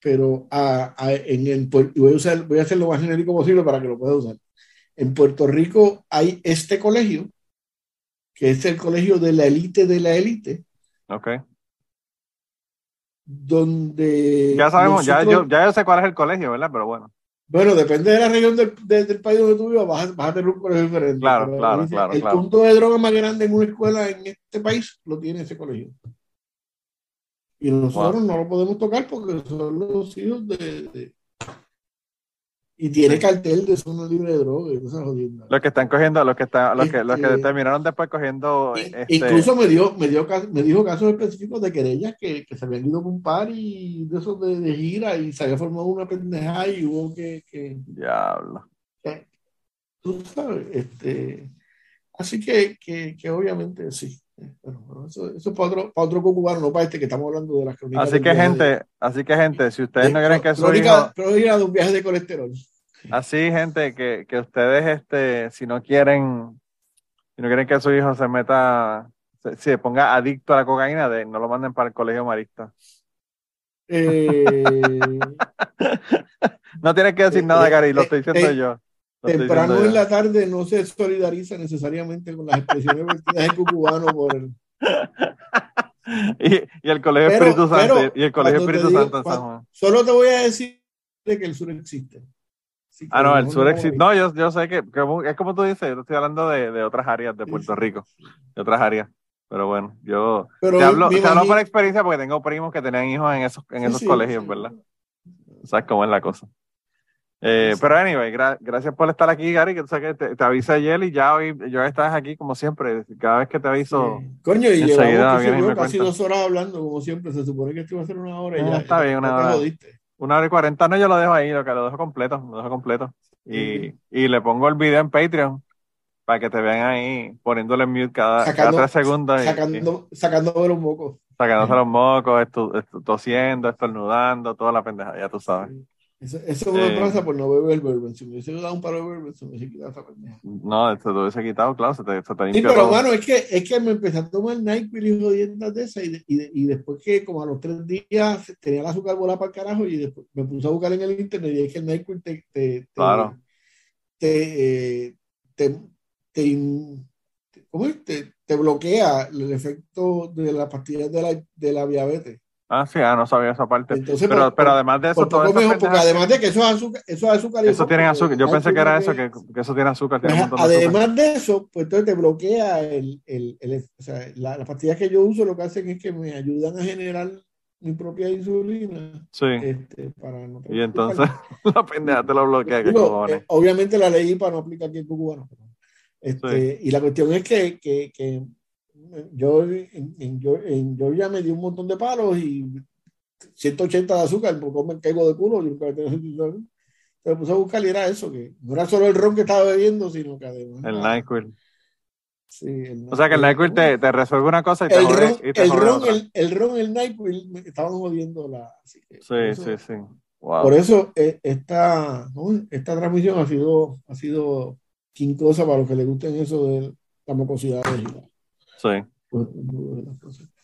Pero a, a, en el, voy, a usar, voy a hacer lo más genérico posible para que lo pueda usar. En Puerto Rico hay este colegio que es el colegio de la élite de la élite. Ok. Donde. Ya sabemos, ya, yo, ya yo sé cuál es el colegio, ¿verdad? Pero bueno. Bueno, depende de la región del, del, país donde tú vivas, vas, vas, a tener un colegio diferente. Claro, claro, claro. El punto de droga más grande en una escuela en este país lo tiene ese colegio. Y nosotros no lo podemos tocar porque son los hijos de, y tiene cartel de zona libre de droga y cosas jodiendo. Los que están cogiendo, los que están, los que, los que este, terminaron después cogiendo. Este... Incluso me dio, me dio me dijo casos específicos de querellas que, que se habían ido con un par y de esos de, de, gira y se había formado una pendeja y hubo que, que Diablo. tú sabes, este así que, que, que obviamente sí. Bueno, eso, eso, es para otro, para otro cubano, no para este que estamos hablando de las crónicas. Así que, gente, de, así que, gente, si ustedes no quieren que su hijo... de un viaje de colesterol. Así, gente, que, que ustedes, este, si no quieren, si no quieren que su hijo se meta, se, se ponga adicto a la cocaína, de, no lo manden para el colegio marista. Eh, <laughs> no tienes que decir nada, Gary, lo estoy diciendo yo. Temprano en la tarde no se solidariza necesariamente con las expresiones vertidas en cubano por el... <laughs> y, y, el Colegio Espíritu Santo y el Colegio Espíritu Santo en San Juan. Solo te voy a decir que el sur existe. Ah, no, el sur existe. No, yo, yo sé que, que, es como tú dices, yo estoy hablando de, de otras áreas de Puerto Rico, de otras áreas. Pero bueno, yo te hablo, te hablo por experiencia porque tengo primos que tenían hijos en esos, en esos colegios, ¿verdad? ¿Sabes cómo es la cosa? Eh, pero anyway, gracias por estar aquí, Gary, que tú sabes que te, avisa ayer y ya hoy yo estás aquí como siempre, cada vez que te aviso. Coño, y llevamos casi dos horas hablando como siempre, se supone que esto iba a ser una hora y ya. Está bien, una hora. Una hora y cuarenta, no, yo lo dejo ahí, lo que lo dejo completo, lo dejo completo. Y, y le pongo el video en Patreon para que te vean ahí poniéndole mute cada, cada tres segundos. Sacando, sacándome los mocos. Sacándose los mocos, estu, tosiendo, estornudando, toda la pendeja, ya tú sabes. Eso, eso me pasa por no beber bourbon. Si me hubiese dado un paro de bourbon, se me hubiese quitado esa pendeja. No, esto te hubiese quitado, claro, se te, se te Sí, pero bueno, es que, es que me empecé a tomar NyQuil y jodiendas de esas y, y, y, después que como a los tres días tenía el azúcar volada para el carajo y después me puse a buscar en el internet y es que el NyQuil te, te, te, claro. te, eh, te te, ¿cómo es? te, te, bloquea el efecto de las pastillas de la, de la diabetes. Ah, sí, ah, no sabía esa parte. Entonces, pero, pero además de eso, todo mejor, porque además de que eso es azúcar, eso es azúcar. Eso tiene azúcar. Yo pensé que era eso, que, que, eso tiene azúcar. Tiene un además de, azúcar. de, eso, pues entonces te bloquea el, el, el o sea, la, las pastillas que yo uso lo que hacen es que me ayudan a generar mi propia insulina. Sí. Este, para no y entonces <laughs> la pendeja te lo bloquea. Digo, eh, obviamente la leí para no aplicar aquí en cubano. Este, y la cuestión es que, que, que yo, en, en, en, Georgia me di un montón de palos y 180 de azúcar, porque me caigo de culo. Yo nunca Entonces me puse a buscar y era eso, que no era solo el ron que estaba bebiendo, sino que además. El NyQuil. Sí, el o sea que el NyQuil te, te, resuelve una cosa y te el jode, ron, y te el, ron el, el, ron, el NyQuil, me estaban jodiendo la. Sí, eso, sí, sí. Wow. Por eso eh, esta, ¿no? esta transmisión ha sido, ha sido cosa para los que les gusten eso de la mucosidad Sí. Pues,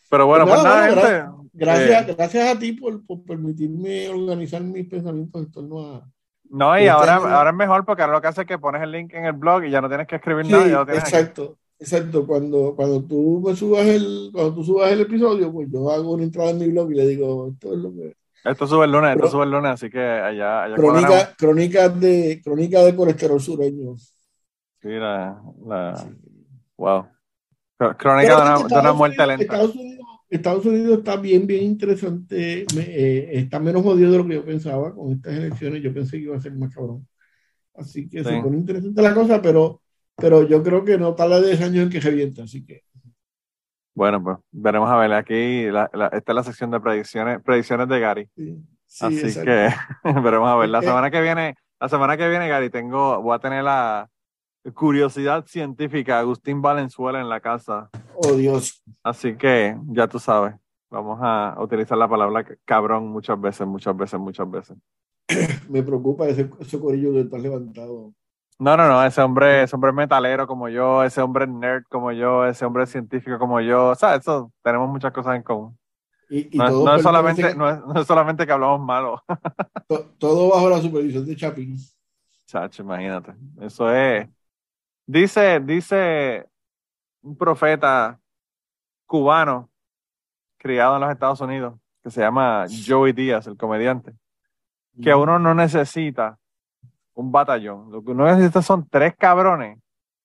Pero bueno, pues, pues nada, gente, gracias, eh, gracias a ti por, por, permitirme organizar mis pensamientos en torno a. No, y ahora, ahora es mejor porque ahora lo que hace es que pones el link en el blog y ya no tienes que escribir sí, nada. Ya lo tienes exacto, aquí. exacto. Cuando, cuando tú me subas el, cuando tú subas el episodio, pues yo hago una entrada en mi blog y le digo, esto es lo que. Esto sube el lunes, esto sube el lunes, así que allá. allá crónica, crónicas de, crónica de colesterol sureño. Sí, la, la wow. Crónica de una, de una, muerte lenta. Estados Unidos, Estados Unidos, está bien, bien interesante. Me, eh, está menos jodido de lo que yo pensaba con estas elecciones. Yo pensé que iba a ser más cabrón. Así que sí. se pone interesante la cosa, pero, pero yo creo que no tarda 10 años en que revienta. Así que. Bueno, pues veremos a ver. Aquí la, la, esta es la sección de predicciones, predicciones de Gary. Sí, sí, Así exacto. que <laughs> veremos a ver. La semana que viene, la semana que viene, Gary, tengo, voy a tener la curiosidad científica, Agustín Valenzuela en la casa. Oh, Dios. Así que ya tú sabes, vamos a utilizar la palabra cabrón muchas veces, muchas veces, muchas veces. <coughs> Me preocupa ese, ese corillo que estás levantado. No, no, no, ese hombre, ese hombre metalero como yo, ese hombre nerd como yo, ese hombre científico como yo, o sea, eso, tenemos muchas cosas en común. Y, y no, todo no, es solamente, no, es, no es solamente que hablamos malo. to, todo bajo la supervisión de Chapin. Chacho, imagínate. Eso es, Dice, dice un profeta cubano criado en los Estados Unidos, que se llama Joey Díaz, el comediante, que uno no necesita un batallón. Lo que uno necesita son tres cabrones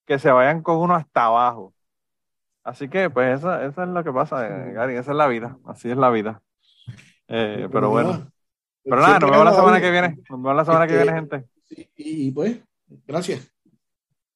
que se vayan con uno hasta abajo. Así que, pues, eso, eso es lo que pasa, eh, Gary. Esa es la vida. Así es la vida. Eh, pero bueno. Pero nada, nos vemos la semana que viene. Nos vemos la semana que viene, gente. Y pues, gracias.